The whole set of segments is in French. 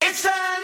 It's an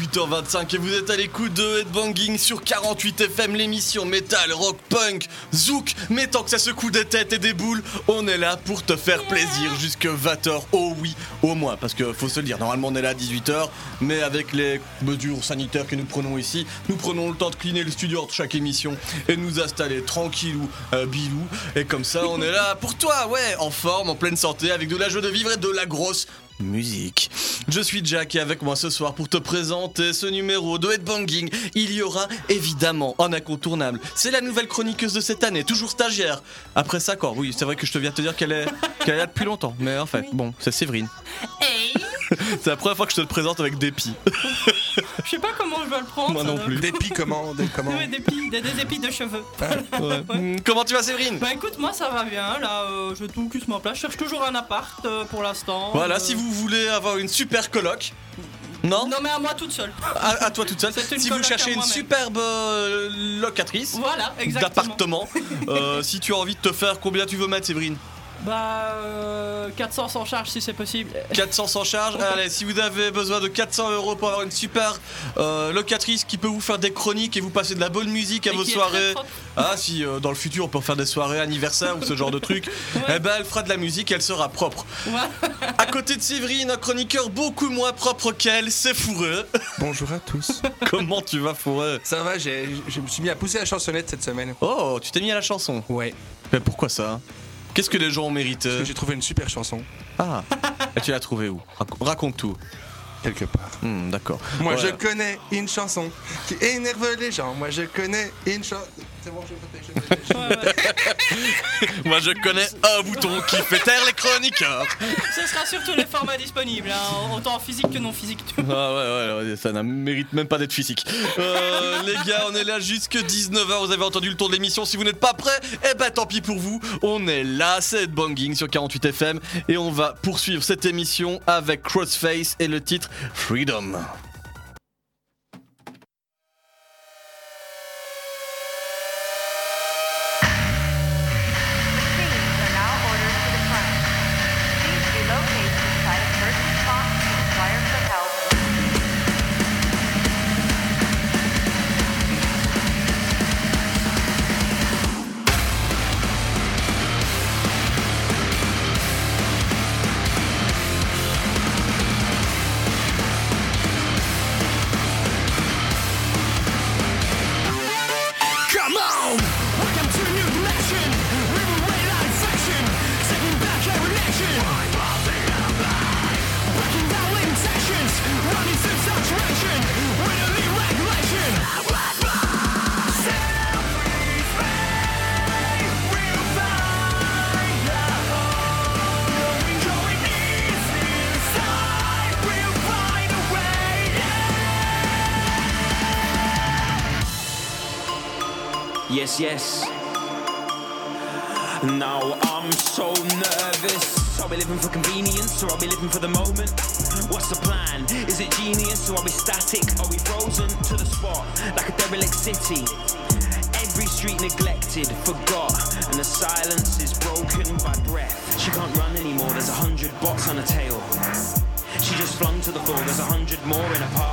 18h25 et vous êtes à l'écoute de Headbanging sur 48 FM, l'émission métal, rock, punk, zouk. Mais tant que ça secoue des têtes et des boules, on est là pour te faire plaisir jusque 20h. Oh oui, au moins, parce que faut se le dire, normalement on est là à 18h, mais avec les mesures sanitaires que nous prenons ici, nous prenons le temps de cleaner le studio entre chaque émission et nous installer tranquillou, euh, bilou. Et comme ça, on est là pour toi, ouais, en forme, en pleine santé, avec de la joie de vivre et de la grosse musique. Je suis Jack et avec moi ce soir pour te présenter ce numéro de Headbanging, il y aura évidemment un incontournable. C'est la nouvelle chroniqueuse de cette année, toujours stagiaire. Après ça, quoi, oui, c'est vrai que je te viens te dire qu'elle est, qu'elle est là depuis longtemps, mais en fait, bon, c'est Séverine. Hey C'est la première fois que je te le présente avec dépit. Je sais pas comment je vais le prendre. Moi non plus. Des pis comment des, comment Ouais, des, épis, des, des épis de cheveux. Ouais. Comment tu vas, Séverine? Bah écoute, moi ça va bien. Là, euh, je tout cusse ma place. Je cherche toujours un appart euh, pour l'instant. Voilà, Euh, si vous voulez avoir une super coloc. Non, Non, mais à moi toute seule. à, à toi toute seule. Si vous cherchez une superbe locatrice, Voilà, d'appartement. Euh, si tu as envie de te faire, combien tu veux mettre, Séverine? Bah, euh, 400 sans charge si c'est possible. 400 sans charge. Allez, si vous avez besoin de 400 euros pour avoir une super euh, locatrice qui peut vous faire des chroniques et vous passer de la bonne musique à Et vos soirées. Ah, si euh, dans le futur on peut faire des soirées anniversaires ou ce genre de trucs, Ouais. eh ben elle fera de la musique, elle sera propre. Voilà. À côté de Séverine, un chroniqueur beaucoup moins propre qu'elle, c'est Fourreux. Bonjour à tous. Comment tu vas, Fourreux? Ça va, j'ai- je me suis mis à pousser la chansonnette cette semaine. Oh, tu t'es mis à la chanson? Ouais, Mais pourquoi ça? Qu'est-ce que les gens ont mérité parce que j'ai trouvé une super chanson, Ah, et tu l'as trouvé où Rac- Raconte tout. quelque part. Hmm, D'accord. Moi Ouais. je connais une chanson qui énerve les gens. Moi je connais une chanson. C'est bon. Moi je connais un bouton qui fait taire les chroniqueurs. Ce sera sur tous les formats disponibles, hein, autant physique que non physique. Ah ouais, ouais, ouais, ça ne mérite même pas d'être physique. Euh, les gars, on est là jusque 19h, vous avez entendu le tour de l'émission. Si vous n'êtes pas prêts, eh ben tant pis pour vous. On est là, c'est Banging sur 48 FM et on va poursuivre cette émission avec Crossface et le titre Freedom. Or are we living for the moment? What's the plan? Is it genius or are we static? Are we frozen to the spot like a derelict city? Every street neglected, forgot, and the silence is broken by breath. She can't run anymore, there's a hundred bots on her tail. She just flung to the floor, there's a hundred more in her path.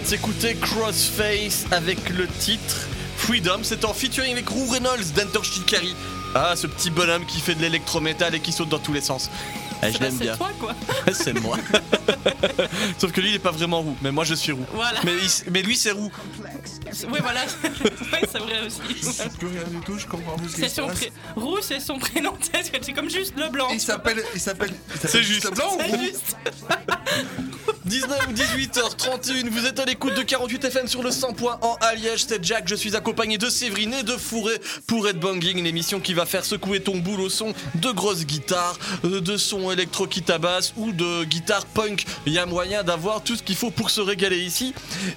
Vient de s'écouter Crossface avec le titre Freedom. C'est en featuring avec Roo Reynolds d'Enter Shikari. Ah, ce petit bonhomme qui fait de l'électrométal et qui saute dans tous les sens. Ah, je l'aime C'est bien. toi quoi. c'est moi. Sauf que lui, il est pas vraiment roux, mais moi je suis roux. Voilà. Mais, il- mais lui, c'est roux. Oui voilà. oui c'est vrai aussi. Plus rien du tout, je comprends plus ce qui C'est se son passe. pré... Roux c'est son prénom. C'est comme juste le blanc. Il s'appelle. Il s'appelle. il s'appelle C'est juste. Blanc ou C'est roux juste. 19 ou 18h31, vous êtes à l'écoute de 48 FM sur le 100 points en Aliège, c'est Jack, je suis accompagné de Séverine et de Fourré pour Red Banging, l'émission qui va faire secouer ton boule au son de grosses guitares, euh, de son électro qui tabasse ou de guitare punk. Il y a moyen d'avoir tout ce qu'il faut pour se régaler ici.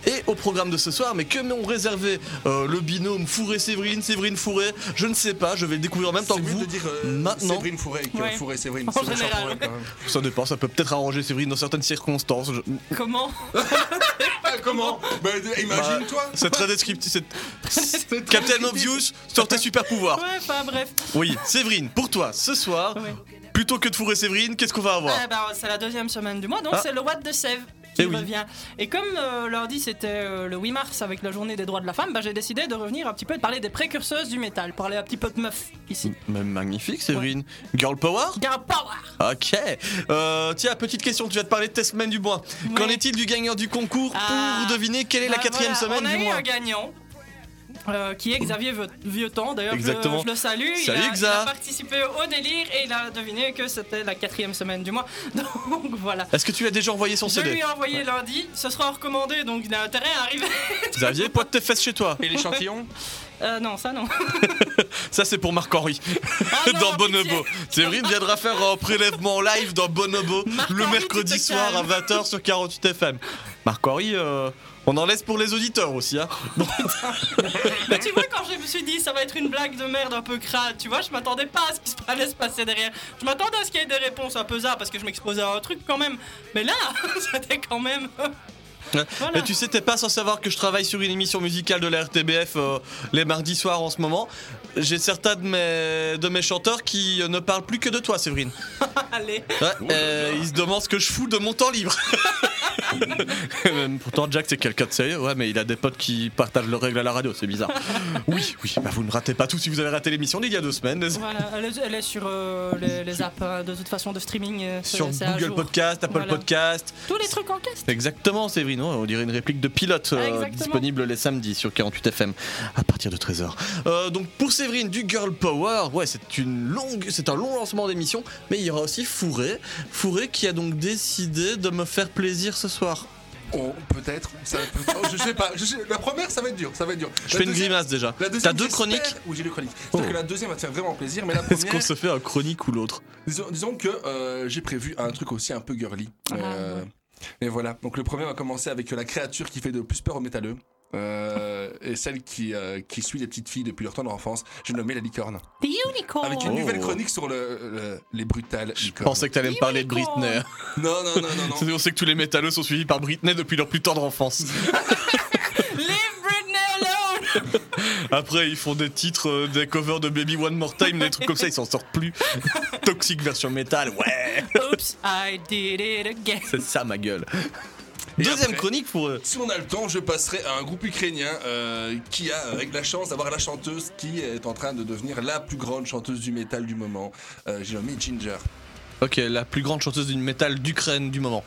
Et au programme de ce soir, mais que m'ont réservé euh, le binôme Fourré-Séverine, Séverine-Fourré Je ne sais pas, je vais le découvrir en même temps que vous. de dire euh, Maintenant. Séverine Fourré que Ouais. Fourré Séverine. En C'est méchant général. pour elle, quand même. Ça dépend, ça peut peut-être arranger Séverine dans certaines circonstances. Je- Comment Ah, comment Bah, imagine-toi C'est très descriptif. c'est- Captain Obvious sur tes super pouvoirs. Ouais enfin bref. Oui, Séverine, pour toi, ce soir, Ouais. plutôt que de fourrer Séverine, qu'est-ce qu'on va avoir Ah, bah, c'est la deuxième semaine du mois, donc Ah. c'est le What de Sèvres qui Eh oui. Et comme euh, leur dit c'était euh, le 8 mars avec la journée des droits de la femme, bah, j'ai décidé de revenir un petit peu et de parler des précurseuses du métal, parler un petit peu de meufs ici. Même magnifique, Séverine. Girl Power? Girl Power Ok. Euh, tiens, petite question, tu vas te parler de tes semaines du mois. Oui. Qu'en est-il du gagnant du concours Ah. pour deviner quelle est la Bah, quatrième voilà, semaine on a du eu mois un gagnant. Euh, qui est Xavier Vieuxtemps, d'ailleurs je, Exactement. je le salue. Il Salut, a, il a participé au délire et il a deviné que c'était la quatrième semaine du mois. Donc voilà. Est-ce que tu l'as déjà envoyé son Je CD lui ai envoyé lundi, ce sera recommandé donc il a intérêt à arriver. Xavier, pointe tes fesses chez toi. Et l'échantillon? Euh, non, ça non. Ça, c'est pour Marc-Henri. Ah non, dans Bonobo. Séverine viendra faire un prélèvement live dans Bonobo le mercredi soir à calmes. 20h sur 48 FM. Marc-Henri, euh, on en laisse pour les auditeurs aussi. Hein. Mais tu vois, quand je me suis dit ça va être une blague de merde un peu crade, tu vois, je m'attendais pas à ce qui se allait se passer derrière. Je m'attendais à ce qu'il y ait des réponses un peu zard parce que je m'exposais à un truc quand même. Mais là, c'était quand même. Voilà. Et tu sais, t'es pas sans savoir que je travaille sur une émission musicale de la RTBF euh, les mardis soirs en ce moment. J'ai certains de mes, de mes chanteurs qui euh, ne parlent plus que de toi, Séverine. Allez. Ouais, euh, ils se demandent ce que je fous de mon temps libre. Pourtant, Jack, c'est quelqu'un de sérieux. Ouais, mais il a des potes qui partagent leurs règles à la radio, c'est bizarre. Oui, oui, bah vous ne ratez pas tout si vous avez raté l'émission d'il y a deux semaines. Voilà, elle est, elle est sur euh, les, les apps hein, de toute façon de streaming. euh, Sur Google. Podcast, Apple Voilà. Podcast. Tous les trucs en caisse. Exactement, Séverine. On dirait une réplique de pilote euh, Ah, exactement. disponible les samedis sur 48 FM à partir de 13h. Euh, donc pour Séverine du Girl Power, ouais, c'est une longue, c'est un long lancement d'émission, mais il y aura aussi Fourré, Fourré qui a donc décidé de me faire plaisir ce soir. Oh, peut-être. Ça peut- oh, je sais pas. Je sais- La première, ça va être dur. Ça va être dur. Je fais une grimace déjà. La deuxième, T'as deux chroniques Oui, j'ai deux chroniques. Oh. Que la deuxième va te faire vraiment plaisir, mais la Est-ce qu'on première. se fait un chronique ou l'autre? Disons, disons que euh, j'ai prévu un truc aussi un peu girly. Euh, ouais. Et voilà. Donc le premier va commencer avec la créature qui fait de plus peur aux métalleux. Euh, et celle qui, euh, qui suit les petites filles depuis leur temps d'enfance. J'ai nommé la licorne. The Unicorn. Avec une Oh. nouvelle chronique sur le, le- les brutales Je licornes. pensais que t'allais me parler de. Britney. Non, non, non, non, non. On sait que tous les métalleux sont suivis par Britney depuis leur plus tendre enfance. Leave Britney alone. Après, ils font des titres, euh, des covers de Baby One More Time, des trucs comme ça, ils s'en sortent plus. Toxic version métal, ouais, Oops, I did it again. c'est ça ma gueule. Et Deuxième après chronique pour eux. Si on a le temps, je passerai à un groupe ukrainien euh, qui a avec la chance d'avoir la chanteuse qui est en train de devenir la plus grande chanteuse du métal du moment. Euh, J'ai nommé Ginger. Ok, la plus grande chanteuse du métal d'Ukraine du moment.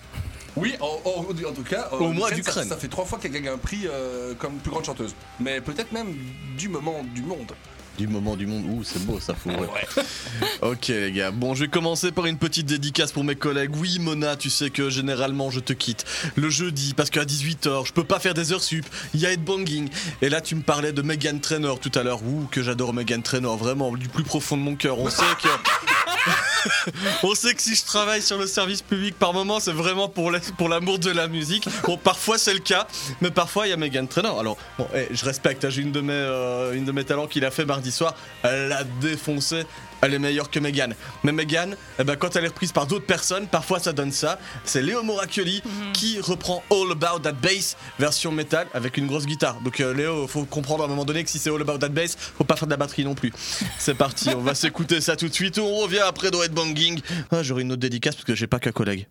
Oui, en, en- en tout cas, euh, Au moins d'Ukraine. Ça, ça fait trois fois qu'elle gagne un prix euh, comme plus grande chanteuse. Mais peut-être même du moment du monde. Du moment du monde. Ouh, c'est beau ça, faut. ok, les gars. Bon, je vais commencer par une petite dédicace pour mes collègues. Oui, Mona, tu sais que généralement je te quitte le jeudi parce qu'à 18h, je peux pas faire des heures sup. Il y a headbanging. Et là, tu me parlais de Megan Trainor tout à l'heure. Ouh, que j'adore Megan Trainor, vraiment, du plus profond de mon cœur. On sait que. On sait que si je travaille sur le service public par moment, c'est vraiment pour l'amour de la musique. Bon, parfois c'est le cas, mais parfois il y a Megan Trainor. Alors, bon, eh, je respecte, hein, j'ai une de mes euh, une de mes talents qu'il a fait mardi soir. Elle l'a défoncé. Elle est meilleure que Megan. Mais Megan, eh ben, quand elle est reprise par d'autres personnes, parfois ça donne ça. C'est Léo Moracchioli qui reprend All About That Bass version métal avec une grosse guitare. Donc euh, Léo, faut comprendre à un moment donné que si c'est All About That Bass, faut pas faire de la batterie non plus. C'est parti, on va s'écouter ça tout de suite. On revient après dans Headbanging. Ah, j'aurai une autre dédicace parce que j'ai pas qu'un collègue.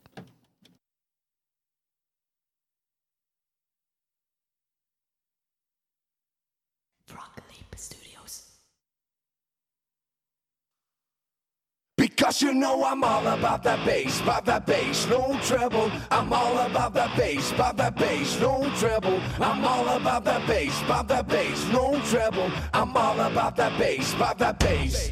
Because you know I'm all about that bass, about that bass, no treble. I'm all about that bass, about that bass, no treble. I'm all about that bass, about that bass, no treble. I'm all about that bass, about that bass.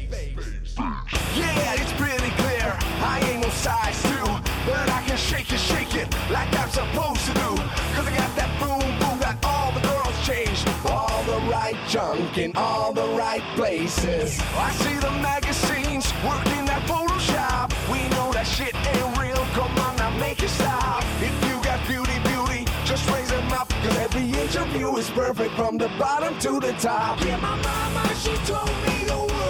Yeah, it's pretty clear. I ain't no size two, but I can shake it, shake it like I'm supposed to do. Cause I got that boom boom, got all the girls changed. All the right junk in all the right places. I see the magazines working that Photoshop. We know that shit ain't real. Come on now, make it stop. If you got beauty, beauty, just raise them up. Cause every interview is perfect from the bottom to the top. Yeah, my mama, she told me don't worry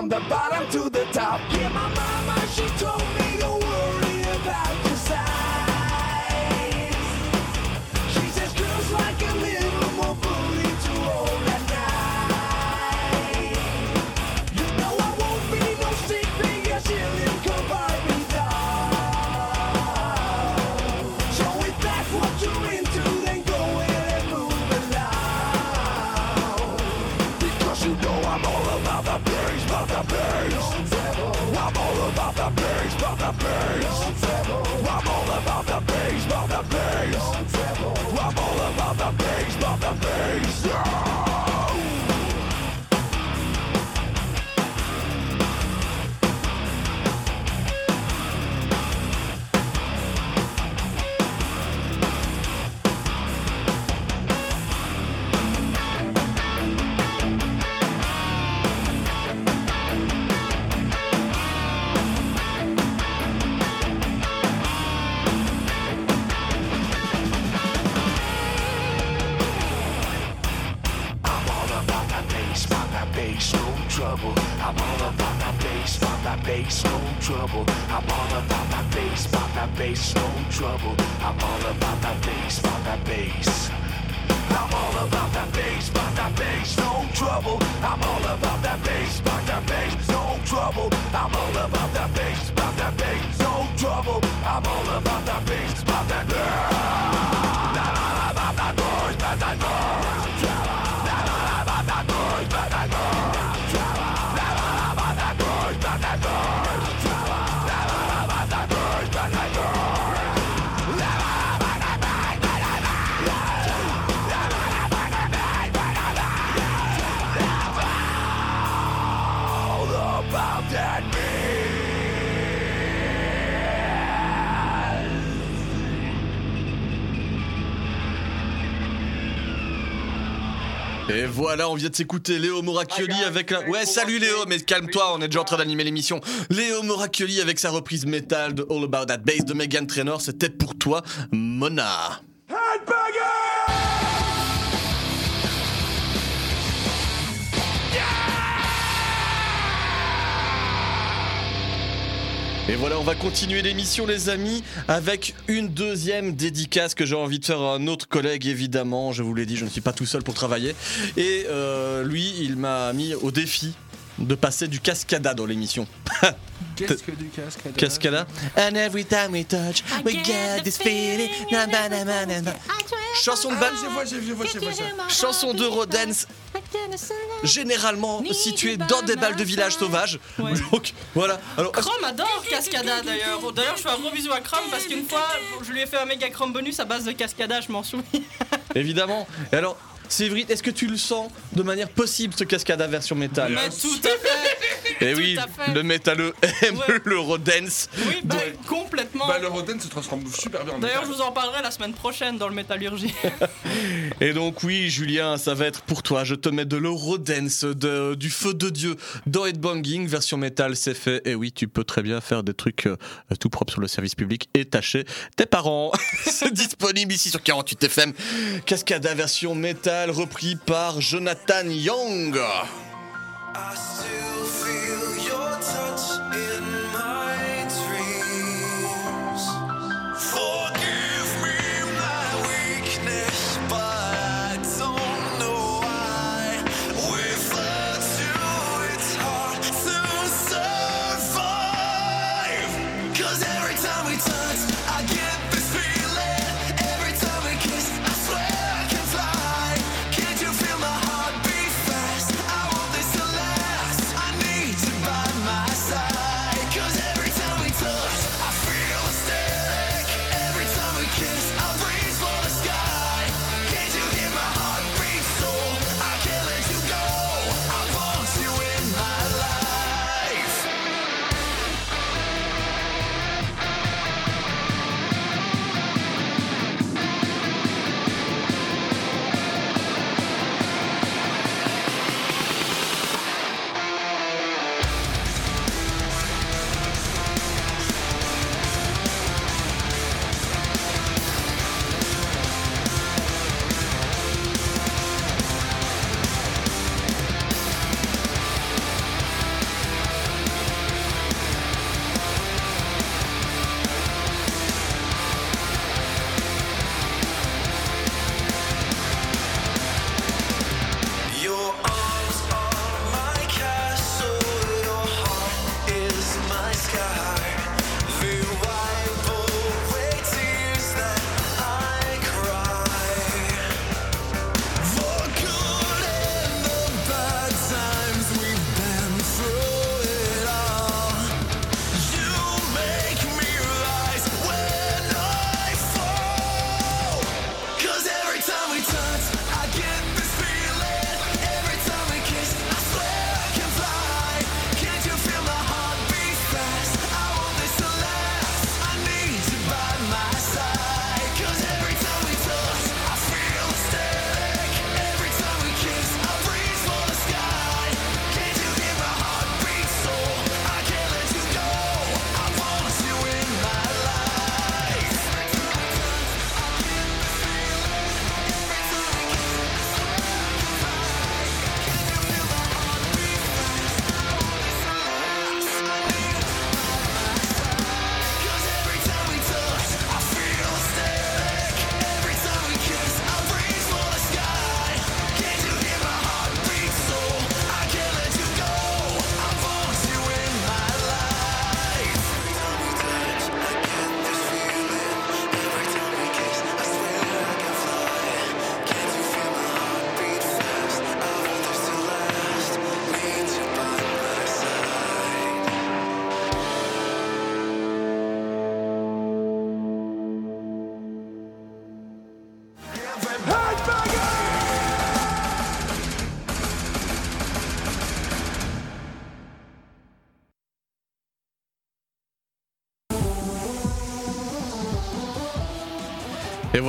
from the bottom to the top. Yeah, my mama, she told me don't worry about the bass, no trouble. I'm all about that bass, about that bass, no trouble. I'm all about that bass, about that bass. I'm all about that bass, about that bass, no trouble. I'm all about that bass, about that bass, no trouble. I'm all about that bass, about that bass, no trouble. I'm all about that bass, about that bass. Voilà, on vient de s'écouter Léo Moracchioli avec la. Ouais, salut Léo, mais calme-toi, on est déjà en train d'animer l'émission. Léo Moracchioli avec sa reprise métal de All About That Bass de Megan Trainor, c'était pour toi, Mona. Et voilà, on va continuer l'émission, les amis, avec une deuxième dédicace que j'ai envie de faire à un autre collègue, évidemment. Je vous l'ai dit, je ne suis pas tout seul pour travailler. Et euh, lui, il m'a mis au défi de passer du cascada dans l'émission. Qu'est-ce que du cascade Cascada. And every time we touch, we get this feeling. Na, na, na, na, na, na. Chanson de Ah, bal- je vois, je vois, je vois, je vois, je vois. chanson d'Eurodance, généralement située dans des balles de village sauvages. Ouais. Donc voilà. Alors, Chrome adore Cascada d'ailleurs. D'ailleurs, je fais un gros bisou à Chrome parce qu'une fois, je lui ai fait un méga Chrome bonus à base de Cascada, je m'en souviens. Évidemment. Et alors, Séverine, est-ce que tu le sens de manière possible ce cascada version métal? Mais tout à fait. Et oui, à fait. le métalleux aime Ouais. l'Eurodance. Oui, bah, Ouais. complètement. Bah, le se transforme super bien en D'ailleurs, je vous en parlerai la semaine prochaine dans le métallurgie. Et donc oui, Julien, ça va être pour toi. Je te mets de l'Eurodance, de, du feu de Dieu dans Headbanging, version métal, c'est fait. Et oui, tu peux très bien faire des trucs euh, tout propres sur le service public et tâcher tes parents. c'est disponible ici sur 48 FM. Cascada version métal, repris par Jonathan Young. I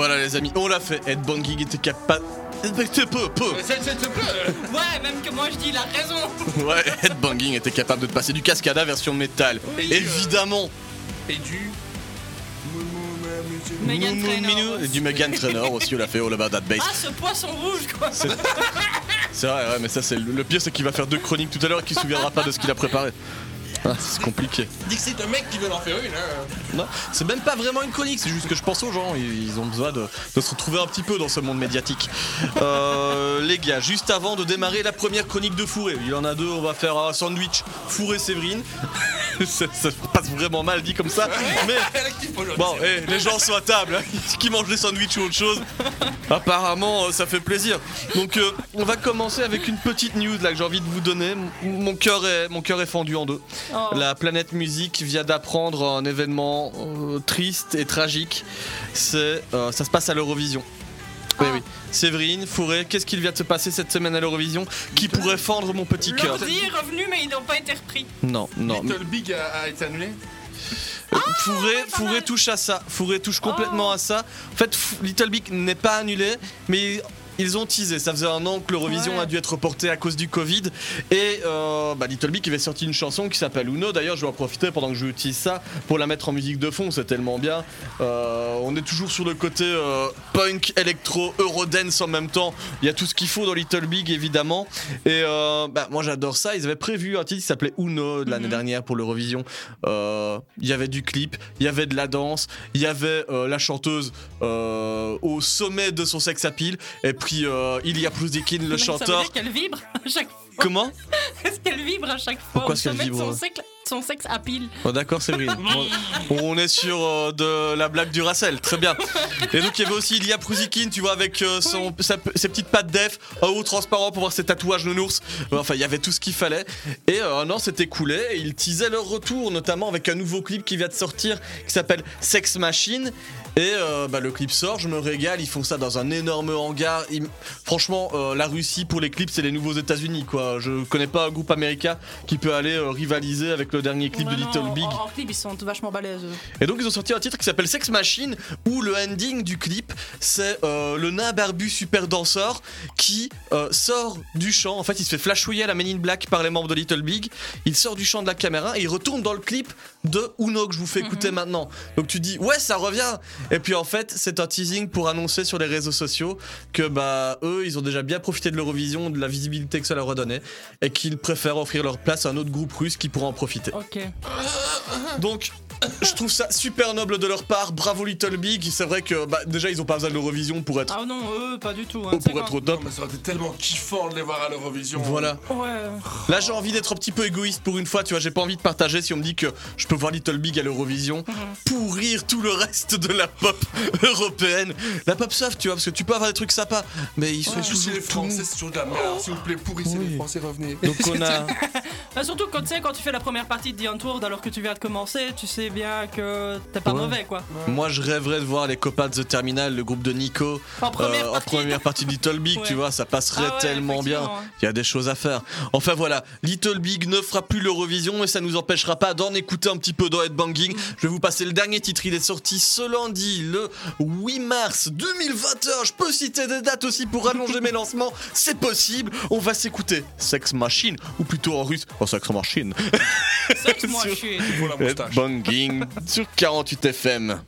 voilà les amis, on l'a fait. Headbanging était capable... Peu, peu. C'est- c'est- c'est peu. Ouais, même que moi je dis, il a raison. Ouais, Headbanging était capable de passer du Cascada version métal. Oui. Évidemment. Et du. Megan Mou, mou, Trainor minou. Et aussi. du Megan Trainor aussi, on l'a fait All About That Bass. Ah, ce poisson rouge, quoi. C'est vrai, ouais, mais ça c'est le le pire, c'est qu'il va faire deux chroniques tout à l'heure et qu'il se souviendra pas de ce qu'il a préparé. Ah, c'est compliqué. Dis que c'est un mec qui veut en faire une, hein. Non, c'est même pas vraiment une chronique, c'est juste que je pense aux gens, ils ont besoin de, de se retrouver un petit peu dans ce monde médiatique. Euh, les gars, juste avant de démarrer la première chronique de Fourré, il y en a deux, on va faire un sandwich Fourré Séverine. ça, ça passe vraiment mal dit comme ça, mais. Bon, eh, les gens sont à table, hein. qui mangent des sandwichs ou autre chose. Apparemment, euh, ça fait plaisir. Donc, euh, on va commencer avec une petite news là que j'ai envie de vous donner. M- Mon cœur est, mon cœur est fendu en deux. Oh. La planète musique vient d'apprendre un événement euh, triste et tragique. C'est, euh, ça se passe à l'Eurovision. Oui, oui. Séverine, Fourré, qu'est-ce qu'il vient de se passer cette semaine à l'Eurovision qui pourrait fendre mon petit cœur L'ordi est revenu, mais ils n'ont pas été repris. Non, non. Little Big a, a été annulé Euh, Fourré, touche à ça. Fourré touche complètement Oh. à ça. En fait, F- Little Big n'est pas annulé, mais ils ont teasé. Ça faisait un an que l'Eurovision Ouais. a dû être reporté à cause du Covid. Et euh, bah, Little Big avait sorti une chanson qui s'appelle Uno. D'ailleurs, je vais en profiter pendant que j'utilise ça pour la mettre en musique de fond. C'est tellement bien. Euh, on est toujours sur le côté euh, punk, électro, eurodance en même temps. Il y a tout ce qu'il faut dans Little Big, évidemment. Et euh, bah, moi, j'adore ça. Ils avaient prévu un titre qui s'appelait Uno de l'année Mhm. dernière pour l'Eurovision. Euh, Il y avait du clip, il y avait de la danse, il y avait la chanteuse au sommet de son sex appeal, et puis euh, Ilya Plouzikin, le Ça veut chanteur. dire qu'elle vibre à chaque fois. Comment Est-ce qu'elle vibre à chaque fois Pourquoi est-ce qu'elle de vibre son sexe, son sexe à pile. Oh, D'accord, Séverine. Bon, on est sur euh, de la blague du Racel, très bien. Et donc il y avait aussi Ilya Prouzikin, tu vois, avec euh, son, sa- ses petites pattes def, en haut transparent pour voir ses tatouages nounours. Euh, Enfin, il y avait tout ce qu'il fallait. Et euh, un an s'est écoulé et ils teasaient leur retour, notamment avec un nouveau clip qui vient de sortir qui s'appelle Sex Machine. Et euh, bah, le clip sort, je me régale, ils font ça dans un énorme hangar. Ils- Franchement, euh, la Russie pour les clips, c'est les nouveaux États-Unis, quoi. Je connais pas un groupe américain qui peut aller euh, rivaliser avec le dernier clip Ouais, de non, Little Big. En, en clip, ils sont vachement balèzes. Et donc ils ont sorti un titre qui s'appelle Sex Machine où le ending du clip c'est le nain barbu super danseur qui sort du champ. En fait il se fait flashouiller à la Men in Black par les membres de Little Big. Il sort du champ de la caméra et il retourne dans le clip de Uno que je vous fais écouter maintenant. Donc tu dis ouais ça revient. Et puis en fait c'est un teasing pour annoncer sur les réseaux sociaux que bah eux ils ont déjà bien profité de l'Eurovision, de la visibilité que ça leur a donné et qu'ils préfèrent offrir leur place à un autre groupe russe qui pourra en profiter. Ok. Donc, je trouve ça super noble de leur part. Bravo Little Big. C'est vrai que bah, déjà, ils ont pas besoin de l'Eurovision pour être, Ah non, eux, pas du tout. hein. pour Tu sais, être au top. Non, mais ça aurait été tellement kiffant de les voir à l'Eurovision. Voilà. Ouais. Là, j'ai envie d'être un petit peu égoïste pour une fois. Tu vois, j'ai pas envie de partager si on me dit que je peux voir Little Big à l'Eurovision pourrir tout le reste de la pop européenne. La pop soft, tu vois, parce que tu peux avoir des trucs sympas, mais ils sont Surtout toujours les tout Français, c'est toujours de la merde. S'il vous plaît, pourrissez Oui. les Français, revenez. Donc on a. Bah, surtout quand tu sais, quand tu fais la première partie de The Untold alors que tu viens de commencer, tu sais bien que t'es pas Ouais. mauvais quoi. Moi, je rêverais de voir les copains de The Terminal, le groupe de Nico, En première euh, en partie. première partie de Little Big, Ouais. tu vois, ça passerait Ah ouais, tellement bien. Il y a des choses à faire. Enfin voilà, Little Big ne fera plus l'Eurovision et ça nous empêchera pas d'en écouter un petit peu dans Headbanging. Je vais vous passer le dernier titre. Il est sorti ce lundi, le 8 mars 2021. Je peux citer des dates aussi pour allonger mes lancements. C'est possible. On va s'écouter Sex Machine, ou plutôt en russe, oh, Sex Machine. Sexe, moi, Sur- sur 48 FM.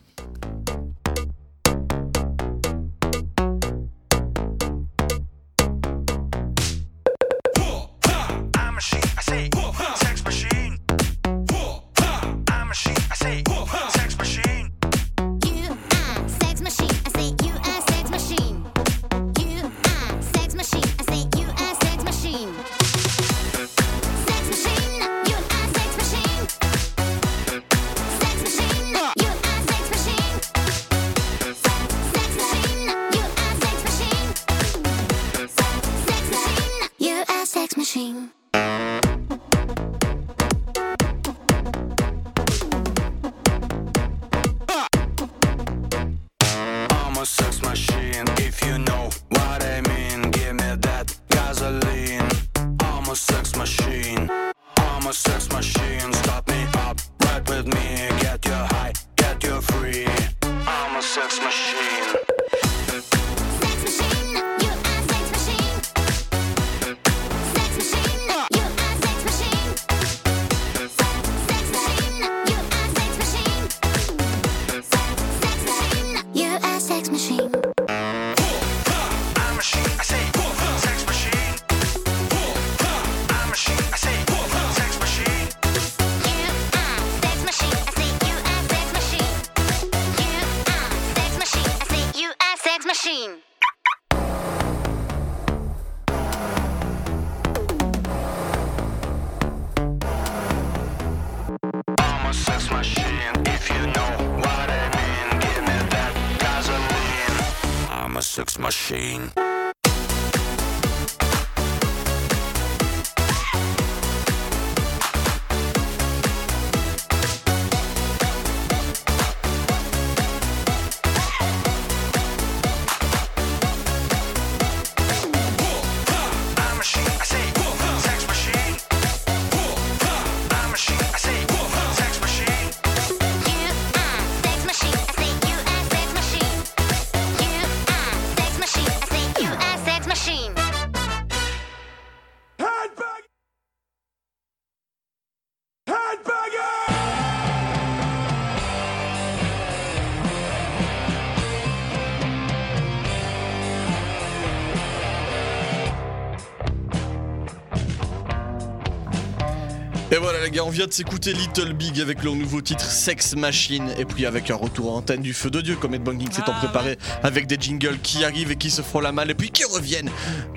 Sex machine. Les gars, on vient de s'écouter Little Big avec leur nouveau titre Sex Machine et puis avec un retour en antenne du feu de Dieu comme Ed Banking s'est en Ah, préparé avec des jingles qui arrivent et qui se font la malle et puis qui reviennent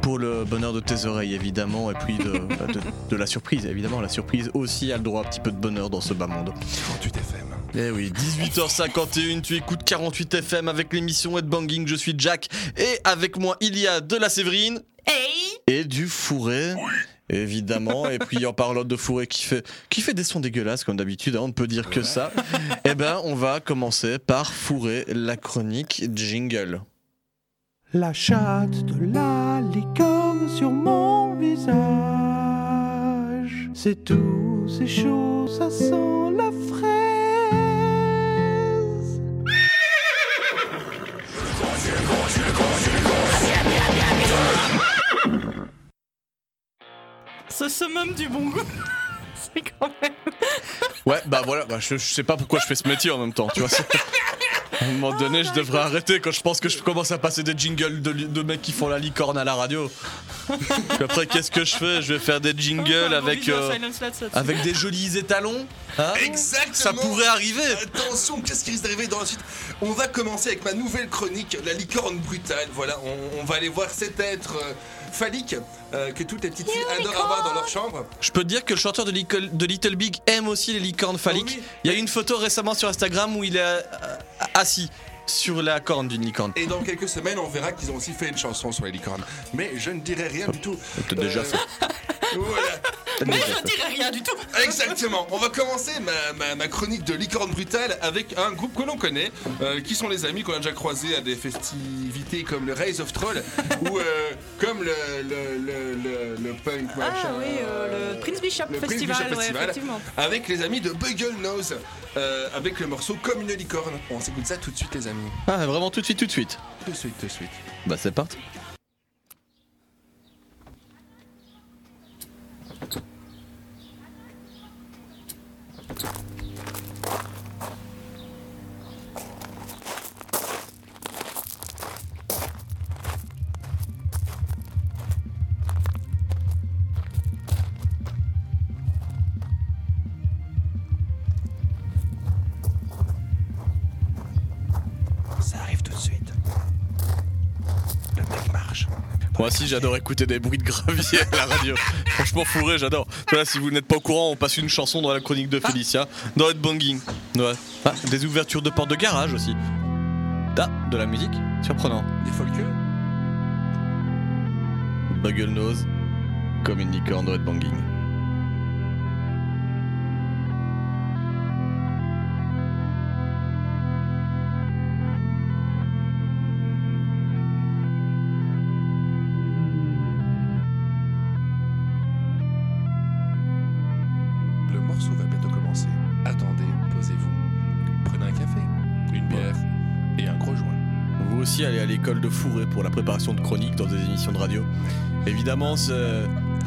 pour le bonheur de tes oreilles évidemment et puis de, bah, de, de la surprise évidemment. La surprise aussi a le droit à un petit peu de bonheur dans ce bas monde. 48 FM. Eh oui, 18h51, tu écoutes 48 FM avec l'émission Headbanging, je suis Jack et avec moi il y a de la Séverine Hey et du fourré. Évidemment, et puis en parlant de fourré qui fait, qui fait des sons dégueulasses comme d'habitude, hein, on ne peut dire que ça. Eh ben, on va commencer par fourrer la chronique jingle. La chatte de la licorne sur mon visage. C'est tout, c'est chaud, ça sent la fraise. Ce summum du bon goût. C'est quand même. Ouais, bah voilà, bah, je, je sais pas pourquoi je fais ce métier en même temps, tu vois. c'est- À un moment donné, je devrais arrêter quand je pense que je commence à passer des jingles de, de mecs qui font la licorne à la radio. Puis après, qu'est-ce que je fais? Je vais faire des jingles avec, euh, avec des jolis étalons. hein? Exactement. Ça pourrait arriver. Attention, qu'est-ce qui risque d'arriver dans la suite? On va commencer avec ma nouvelle chronique, la licorne brutale. Voilà, on, on va aller voir cet être euh, phallique euh, que toutes les petites filles adorent avoir dans leur chambre. Je peux te dire que le chanteur de, Little- de Little Big aime aussi les licornes phalliques. Oui. Il y a eu une photo récemment sur Instagram où il est euh, assis sur la corne d'une licorne. Et dans quelques semaines, on verra qu'ils ont aussi fait une chanson sur les licornes. Mais je ne dirai rien du tout. T'as déjà Euh, fait. Voilà. Mais je fait. dirais rien du tout. Exactement. On va commencer ma, ma- ma chronique de licorne brutale avec un groupe que l'on connaît, euh, qui sont les amis qu'on a déjà croisés à des festivités comme le Rise of Troll ou euh, comme le, le, le, le- le punk Ah machin. oui, euh, le Prince Bishop le Prince Festival, Bishop ouais, Festival, effectivement. avec les amis de Bugle Nose, euh, avec le morceau Comme une licorne. On s'écoute ça tout de suite, les amis. Ah, vraiment tout de suite, tout de suite. Tout de suite, tout de suite. Bah, c'est parti. Ça Moi aussi, j'adore écouter des bruits de gravier à la radio. Franchement, fourré, j'adore. Voilà, si vous n'êtes pas au courant, on passe une chanson dans la chronique de Félicia, dans Headbanging. Ouais. Ah, des ouvertures de portes de garage aussi. Ah, de la musique Surprenant. Des folkeux Bugle Nose, comme une licorne dans Headbanging. De fourré pour la préparation de chroniques dans des émissions de radio. Évidemment, c'est.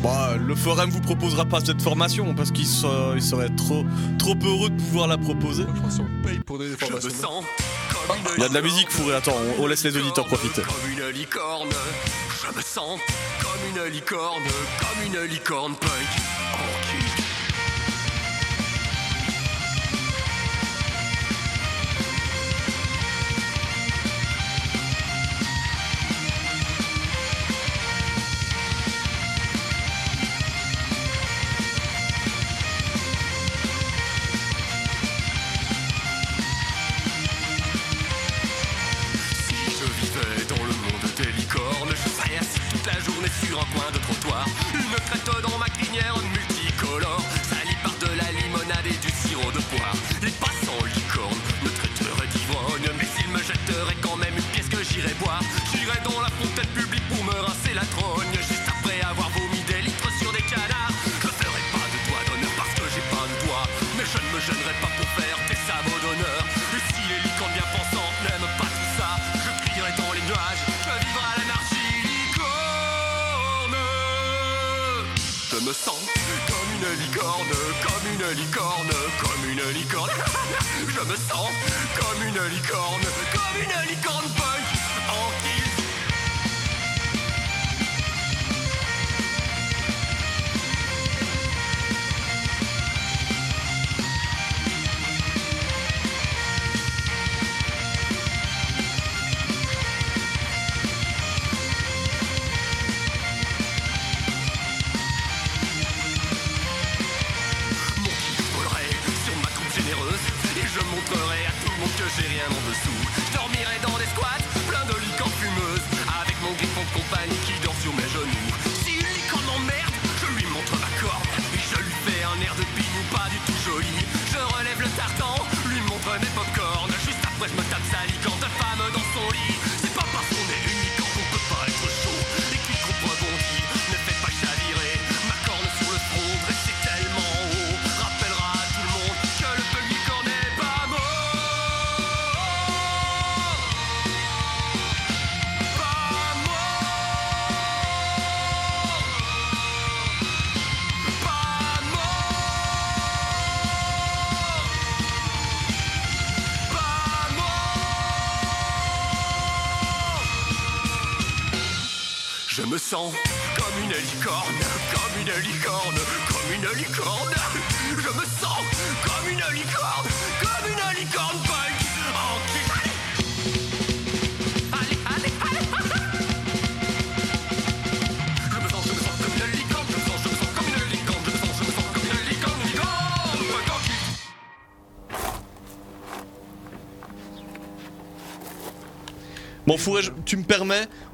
Bah, le forum vous proposera pas cette formation parce qu'il se- il serait trop, trop heureux de pouvoir la proposer. Je pense qu'on paye pour des formations. sens comme une Il y a de la musique fourré, attends, on, on laisse les auditeurs profiter. Comme une licorne, je me sens comme une licorne, comme une licorne punk.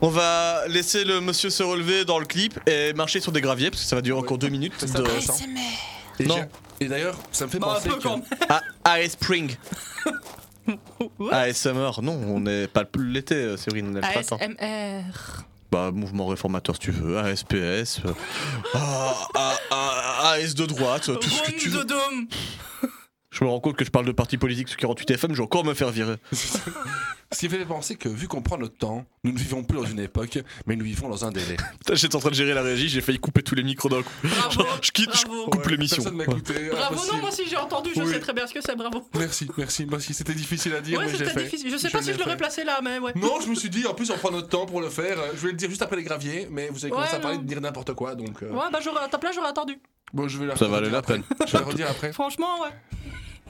On va laisser le monsieur se relever dans le clip et marcher sur des graviers parce que ça va durer encore deux minutes. De-. Et Non. j'ai- Et d'ailleurs, ça me fait Bah, penser que... Ah, AS Spring. Ouais. ASMR, non, on n'est pas le- l'été, euh, Séverine, on est le printemps. ASMR. Bah, mouvement réformateur, si tu veux, ASPS, euh, ah, ah, ah, AS de droite, tout ce que tu veux. Rome de Dôme. Je me rends compte que je parle de parti politique sur 48 FM, je vais encore me faire virer. Ce qui me fait penser que vu qu'on prend notre temps, nous ne vivons plus dans une époque, mais nous vivons dans un délai. Putain, j'étais en train de gérer la régie, j'ai failli couper tous les micros d'un coup. Bravo. Je quitte, je bravo. coupe Ouais, l'émission. Personne m'a Ouais. écouté. Bravo, impossible. non, moi aussi j'ai entendu, je Oui. sais très bien ce que c'est, bravo. Merci, merci, merci. C'était difficile à dire, Ouais, mais je fait. Je sais pas si je l'aurais placé là, mais ouais. Non, je me suis dit, en plus, on prend notre temps pour le faire. Je vais le dire juste après les graviers, mais vous avez commencé Ouais, à parler de dire n'importe quoi, donc. euh, Ouais, bah j'aurais, à ta place, j'aurais attendu. Bon, je vais la Ça valait la après. peine. Je vais la redire après. Franchement, ouais.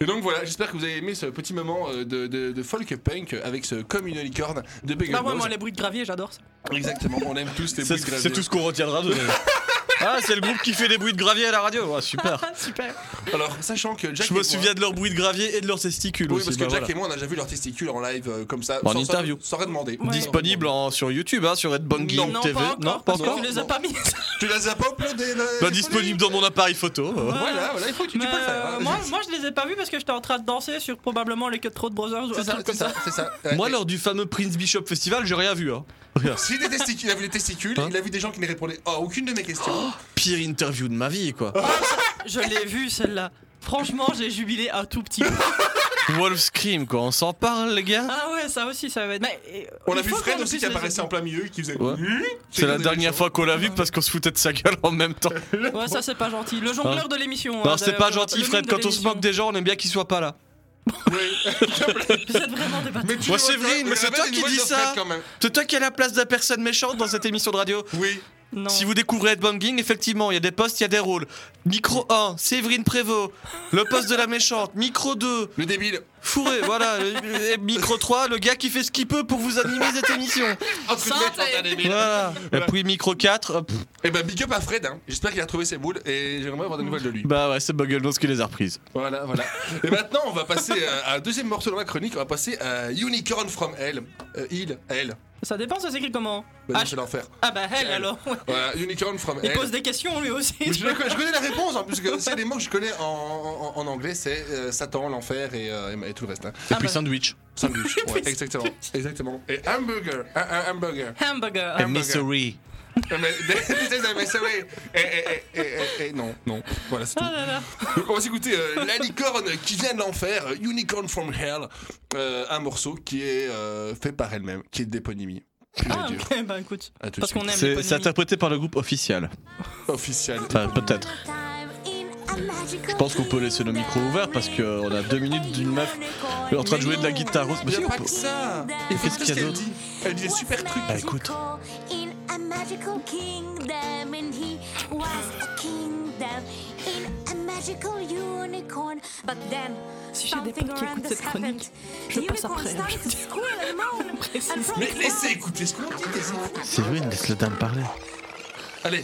Et donc voilà, j'espère que vous avez aimé ce petit moment euh, de, de- de folk punk avec ce comme une licorne de Bagel Bah ouais, moi les bruits de gravier, j'adore ça. Exactement, on aime tous les bruits de gravier. c'est tout ce qu'on retiendra de. Ah, c'est le groupe qui fait des bruits de gravier à la radio. Ouais, super. Super. Alors, sachant que Jack Je me moi- souviens de leurs bruits de gravier et de leurs testicules Oui, aussi. parce que bah Jack voilà. et moi, on a déjà vu leurs testicules en live euh, comme ça. En sans- interview. Sans, sans rien demander. Ouais. Disponible en- sur YouTube, hein, sur Red non, TV. pas encore, non, pas encore. tu les as pas mis. Tu les as pas uploadés là Bah, disponible dans mon appareil photo. euh. Voilà, voilà, il faut que tu, tu peux le faire. euh, hein. moi, moi, je les ai pas vus parce que j'étais en train de danser sur probablement les Cutthroat Brothers ou C'est un ça, truc comme ça, Moi, lors du fameux Prince Bishop Festival, j'ai rien vu. Hein. Rien. Si des testicules, il a vu les testicules, Hein il a vu des gens qui ne répondaient à aucune de mes questions. Pire interview de ma vie, quoi. Je l'ai vue celle-là. Franchement, j'ai jubilé un tout petit peu. Wolf Scream, quoi. On s'en parle, les gars? Ah ouais, ça aussi, ça va être. Mais, euh, On a il vu faut Fred qu'on aussi puisse qui les apparaissait en plein milieu, qui faisait. Ouais. C'est C'est la des dernière fois qu'on l'a vu parce qu'on se foutait de sa gueule en même temps. Ouais, ça c'est pas gentil. Le jongleur de l'émission. Non, hein, c'est de- pas gentil, le Fred. de Quand on se moque des gens, on aime bien qu'ils soient pas là. Oui. Vous êtes vraiment des bâtards. Mais tu Moi, c'est tu mais c'est rappelles toi qui dis ça. C'est toi qui as la place de la personne méchante dans cette émission de radio. Oui. Non. Si vous découvrez Headbanging, effectivement, il y a des postes, il y a des rôles. Micro 1, Séverine Prévost. Le poste de la méchante. Micro 2, Le débile. Fourré, voilà. Et micro 3, le gars qui fait ce qu'il peut pour vous animer cette émission. Voilà. Et puis micro 4, hop. Et bah, big up à Fred, hein. J'espère qu'il a trouvé ses boules et j'aimerais avoir des nouvelles de lui. bah ouais, c'est Bugglenose qui les a reprises. Voilà, voilà. Et maintenant, on va passer à, à un deuxième morceau de ma chronique. On va passer à Unicorn from Hell. Euh, il, elle. Ça dépend, ça s'écrit comment Bah, Ah, c'est l'enfer. Ah bah elle Elle. alors. ouais. Voilà, Unicorn from Il Hell. pose des questions lui aussi. Je, connais- je connais la réponse en plus, parce que s'il y a des mots que je connais en, en- en anglais, c'est euh, Satan, l'enfer euh, et tout le reste. Hein. Et puis sandwich. Sandwich, ouais, exactement. exactement. Et hamburger, un, un hamburger. Hamburger. Et vrai. Et, et- et- et- et- non, non. Voilà, c'est tout. Là là. Donc, on va s'écouter euh, La licorne qui vient de l'enfer, euh, Unicorn from Hell, euh, un morceau qui est euh, fait par elle-même, qui est d'éponymie. Ah ok, bah écoute. Tout Parce qu'on aime C'est interprété par le groupe officiel. Officiel. Enfin, peut-être. Je pense qu'on peut laisser le micro ouvert parce qu'on a deux minutes d'une meuf en train de jouer de la guitare. Il Mais n'y si, a pas que ça. Et qu'est-ce qu'il y a d'autre. Elle dit des super trucs. Bah écoute. Si j'ai des potes qui écoutent cette chronique, je The passe après, hein, je from Mais the laissez écouter ce qu'on dit. écouter. Séverine, laisse la dame parler. Allez.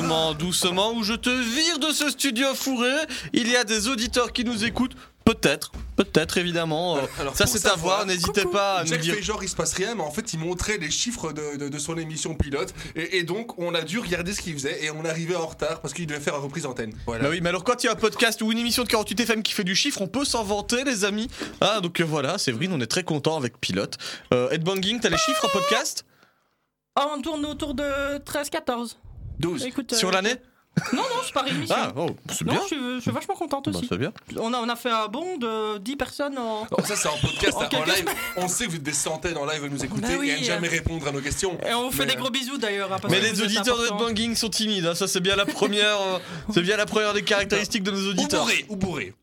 Doucement, doucement, ou je te vire de ce studio fourré. Il y a des auditeurs qui nous écoutent. Peut-être, peut-être évidemment. Euh, Alors, ça c'est à voir. N'hésitez pas à nous dire. fait genre il se passe rien, mais en fait il montrait les chiffres de, de- de son émission pilote et, et donc on a dû regarder ce qu'il faisait et on arrivait en retard parce qu'il devait faire la reprise antenne. Voilà. Bah oui, mais alors quand il y a un podcast ou une émission de 48 FM qui fait du chiffre, on peut s'en vanter, les amis. Ah, donc euh, voilà, Séverine, on est très content avec Pilote. Euh, Headbanging, t'as les chiffres en podcast? Ah, on tourne autour de 13-14. 12. Écoute, euh, Sur l'année Non, non, c'est par émission. Ah, oh, c'est non, bien. je suis, je suis vachement contente Bah, aussi. c'est bien. on, a, on a fait un bond de 10 personnes en. Non, ça c'est en podcast, En hein, en live. semaines. On sait que vous êtes des centaines en live à nous écouter Bah oui, et à ne jamais euh. répondre à nos questions. Et on vous fait Mais, des euh, gros bisous d'ailleurs. hein, Mais les auditeurs de. Headbanging sont timides, hein, ça c'est bien la première, euh, c'est bien la première des caractéristiques de nos Ou auditeurs. bourrés, ou bourrés.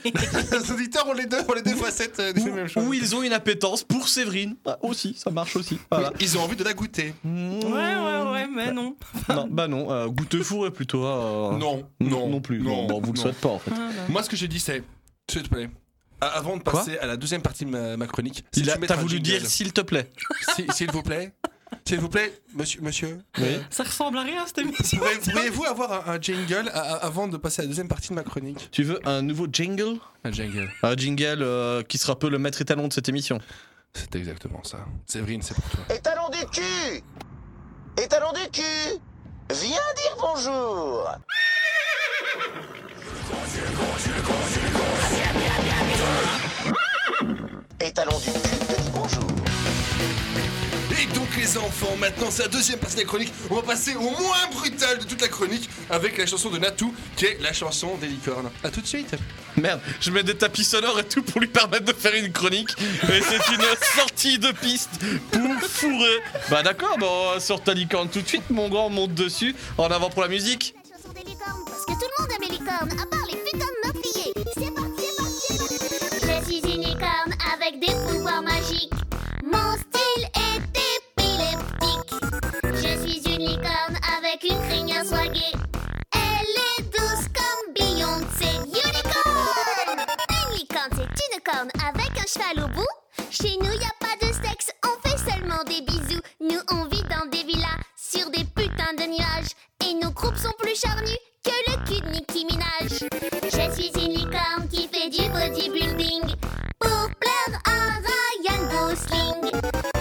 Les auditeurs ont les deux, ont les deux facettes euh, des mêmes choses. Ou ils ont une appétence pour Séverine. Ah, aussi, ça marche aussi. Voilà. Ils ont envie de la goûter. Ouais, ouais, ouais, mais non. Non, bah non, euh, goûteux fourré plutôt. euh, Non, non, non, plus. non, bon, vous le souhaitez pas en fait. Moi ce que j'ai dit c'est, s'il te plaît, avant de Quoi passer à la deuxième partie de ma, ma chronique, si tu un voulu jingle. dire s'il te plaît. Si- S'il vous plaît, s'il vous plaît, monsieur, monsieur. Oui. Ça ressemble à rien cette émission. Pourriez- Pourriez-vous avoir un, un jingle avant de passer à la deuxième partie de ma chronique? Tu veux un nouveau jingle? Un jingle. Un jingle euh, qui sera un peu le maître étalon de cette émission. C'est exactement ça. Séverine, c'est pour toi. Étalon du cul Étalon du cul Viens dire bonjour. Étalon du cul les enfants, maintenant c'est la deuxième partie de la chronique. On va passer au moins brutal de toute la chronique avec la chanson de Natou, qui est la chanson des licornes. A tout de suite. Merde, je mets des tapis sonores et tout pour lui permettre de faire une chronique. Et c'est une sortie de piste pour fourrer. Bah d'accord, bah on sort ta licorne tout de suite, mon grand, monte dessus. En avant pour la musique. La chanson des licornes, parce que tout le monde aime les licornes, à part les putains de meurtriers. C'est parti, c'est parti, c'est parti. Je suis une licorne avec des pouvoirs magiques. Mon suis une licorne avec une crinière swaguée. Elle est douce comme Beyoncé. Unicorn! Une licorne, c'est une corne avec un cheval au bout. Chez nous, y a pas de sexe, on fait seulement des bisous. Nous, on vit dans des villas sur des putains de nuages. Et nos groupes sont plus charnus que le cul de Nicki Minaj. Je suis une licorne qui fait du bodybuilding pour plaire à Ryan Gosling.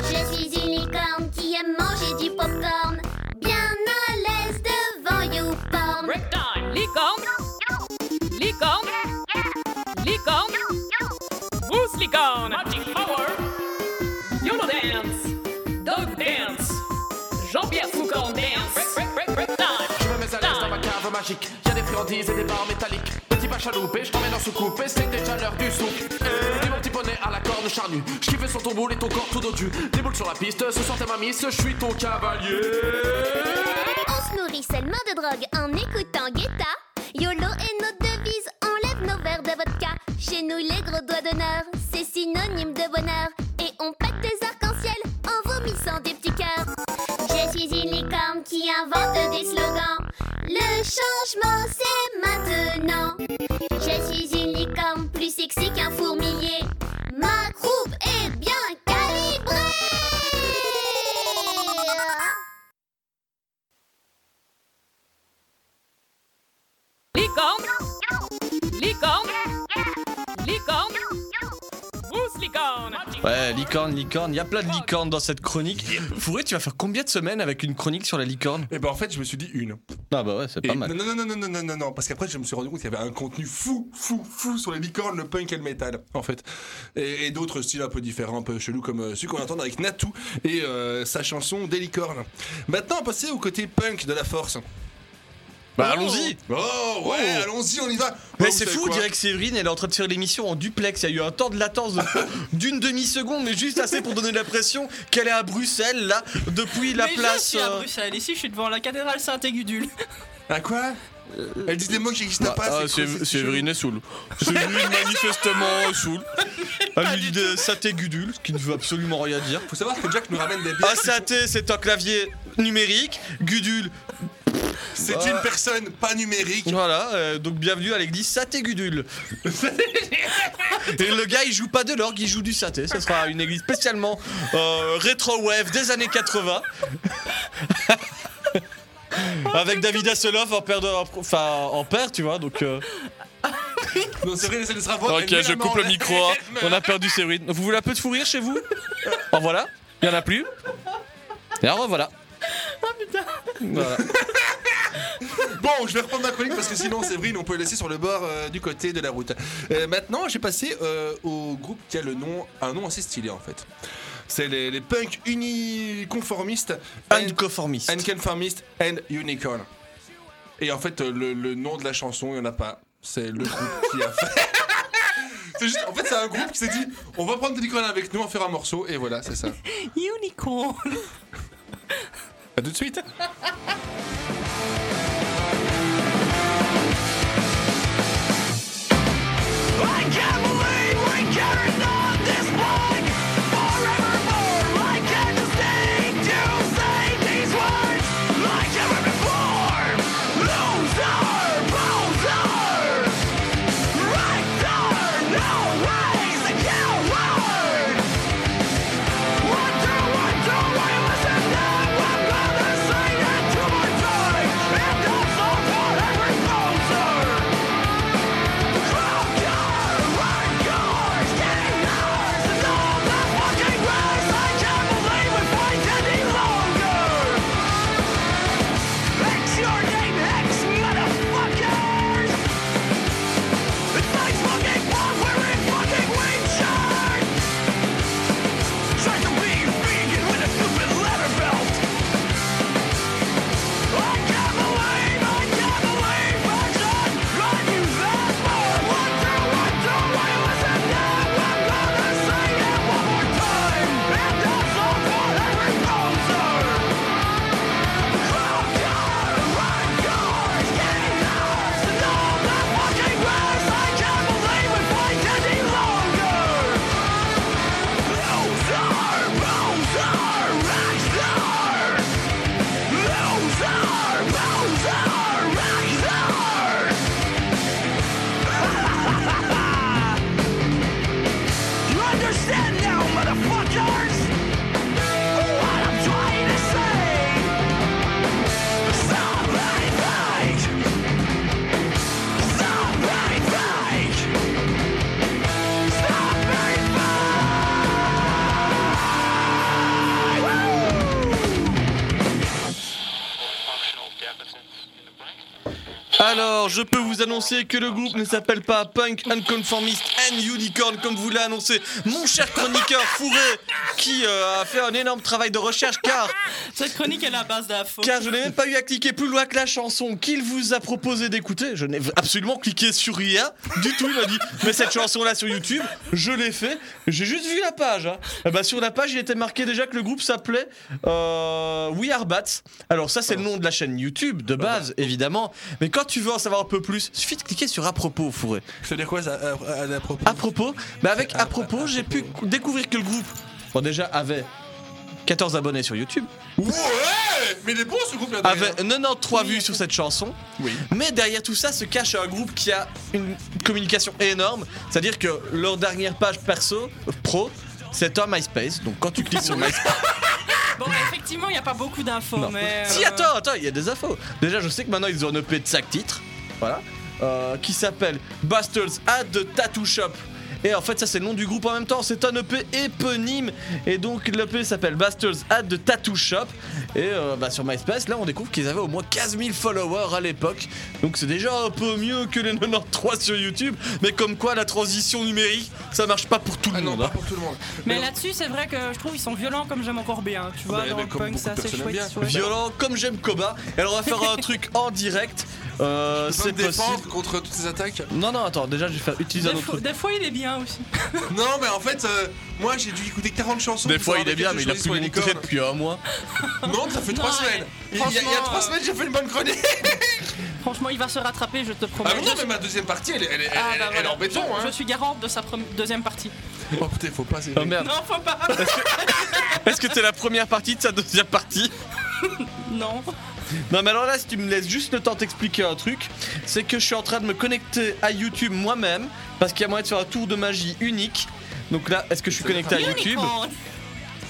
Licorne. Boost licorne. Magic power. YOLO dance. Dog dance. Jean-Pierre Foucault dance. Break, break, break, break time. Je me mets à l'aise dans ma cave magique. Y'a des friandises et des barres métalliques. Petit pas chaloupé, je t'emmène en soucoupe et c'est déjà l'heure du souk. Dis mon petit poney à la corne charnue. Je kiffe sur ton boule et ton corps tout dodu. Des boules sur la piste, ce soir t'es ma miss, je suis ton cavalier. On se nourrit seulement de drogue en écoutant Guetta. YOLO est notre devise, nous, les gros doigts d'honneur, c'est synonyme de bonheur. Et on pète des arcs-en-ciel en vomissant des petits cœurs. Je suis une licorne qui invente des slogans. Le changement, c'est maintenant. Je suis une licorne plus sexy qu'un fourmilier. Ma croupe est licorne, licorne. Il y a plein de licornes dans cette chronique. Fourré, tu vas faire combien de semaines avec une chronique sur la licorne? Et ben en fait, je me suis dit une. Ah bah ouais, c'est Et- pas mal. Non, non, non, non, non, non, non, non, parce qu'après, je me suis rendu compte qu'il y avait un contenu fou, fou, fou sur les licornes, le punk et le métal, en fait. Et, et d'autres styles un peu différents, un peu chelous, comme euh, celui qu'on entend avec Natou et euh, sa chanson des licornes. Maintenant, passer au côté punk de la force. Bah Oh. allons-y Oh, ouais, Oh. allons-y, on y va Mais Ouais, c'est fou, on quoi dirait que Séverine, elle est en train de faire l'émission en duplex. Il y a eu un temps de latence de- d'une demi-seconde, mais juste assez pour donner l'impression qu'elle est à Bruxelles, là, depuis la Mais place. Je suis à euh, Bruxelles. Ici, je suis devant la cathédrale Saint-Égudule. À quoi? Elle dit des mots qui n'existent bah, pas, ah, Séverine est saoule. Séverine, manifestement, est saoule. Elle lui dit de saté-gudule, ce qui ne veut absolument rien dire. Faut savoir que Jack nous ramène des bières. Ah, saté, c'est un clavier numérique. Gudule, C'est Ah. une personne pas numérique. Voilà, euh, donc bienvenue à l'église Saté-Gudule. Et le gars, il joue pas de l'orgue, il joue du saté. Ce sera une église spécialement euh, rétro-wave des années 80. Avec David Hasselhoff en père, de, enfin, en père, tu vois, donc... euh, Non, c'est vrai. Ok, je coupe le micro, hein. on a perdu Séverine. Vous voulez un peu de fou rire chez vous? En voilà, il y en a plus. Et alors voilà. Oh putain. Voilà. Bon, je vais reprendre ma chronique parce que sinon, Séverine, on peut le laisser sur le bord euh, du côté de la route. Euh, maintenant, j'ai passé euh, au groupe qui a le nom, un nom assez stylé en fait. C'est les, les punks uniconformistes. Unconformistes. Unconformistes and unicorn. Et en fait, le, le nom de la chanson, il n'y en a pas. C'est le groupe qui a fait. C'est juste, en fait, c'est un groupe qui s'est dit on va prendre des licornes avec nous, en faire un morceau, et voilà, c'est ça. Unicorn. À tout de suite. Alors, je peux vous annoncer que le groupe ne s'appelle pas Punk Unconformist and Unicorn comme vous l'a annoncé mon cher chroniqueur Fourré qui euh, a fait un énorme travail de recherche car Cette chronique est la base d'infos. car je n'ai même pas eu à cliquer plus loin que la chanson qu'il vous a proposé d'écouter. Je n'ai absolument cliqué sur rien du tout. Il m'a dit mais cette chanson là sur YouTube, je l'ai fait. J'ai juste vu la page. hein. Eh ben, sur la page, il était marqué déjà que le groupe s'appelait euh, We Are Bats. Alors ça c'est le nom de la chaîne YouTube de base évidemment. Mais quand tu veux en savoir un peu plus, suffit de cliquer sur à propos Fourré. Ça veut dire quoi, ça, à, à- à propos À propos, bah avec à propos, j'ai pu découvrir que le groupe, bon déjà avait 14 abonnés sur YouTube, Ouais Mais il est bon ce groupe là avait 93 vues sur cette chanson. Oui. Mais derrière tout ça se cache un groupe qui a une communication énorme. C'est-à-dire que leur dernière page perso, euh, pro, c'est un MySpace. Donc quand tu cliques sur MySpace. Bon, effectivement, il n'y a pas beaucoup d'infos, Non. mais. Si, euh, attends, attends, il y a des infos. Déjà, je sais que maintenant ils ont un EP de 5 titres. Voilà. Euh, qui s'appelle Bastards at the Tattoo Shop. Et en fait, ça c'est le nom du groupe en même temps. C'est un EP éponyme. Et donc, l'EP s'appelle Bastards at the Tattoo Shop. Et euh, bah, sur MySpace, là, on découvre qu'ils avaient au moins 15 000 followers à l'époque. Donc, c'est déjà un peu mieux que les 93 sur YouTube. Mais comme quoi, la transition numérique, ça marche pas pour tout le Ah non, monde. pas hein. pour tout le monde. Mais là-dessus, c'est vrai que je trouve qu'ils sont violents comme j'aime encore bien. Tu vois, bah, dans le punk, c'est assez chouette. ouais. Violent comme j'aime Koba. Et alors, on va faire un truc en direct. Euh, c'est possible. contre toutes ces attaques? Non, non, attends, déjà je vais faire utiliser un autre fois, des fois, il est bien aussi. Non, mais en fait, euh, moi j'ai dû écouter 40 chansons. Des fois il est bien, mais il a plus montré licornes. depuis un mois. Non, ça fait 3 Non, semaines. Il y a- il y a franchement, 3 euh, semaine, j'ai fait une bonne chronique. Franchement, il va se rattraper, je te promets. Ah, mais non, Je- mais ma deuxième partie, elle est, elle Ah, elle- bah elle est voilà. en béton. je, Hein. je suis garante de sa deuxième partie. Oh putain, faut pas. Oh merde. Non, faut pas. Est-ce que c'est la première partie de sa deuxième partie? Non. Non mais alors là si tu me laisses juste le temps de t'expliquer un truc, c'est que je suis en train de me connecter à YouTube moi-même parce qu'il y a moyen de faire un tour de magie unique. Donc là, est-ce que je suis connecté à YouTube? Unicorn.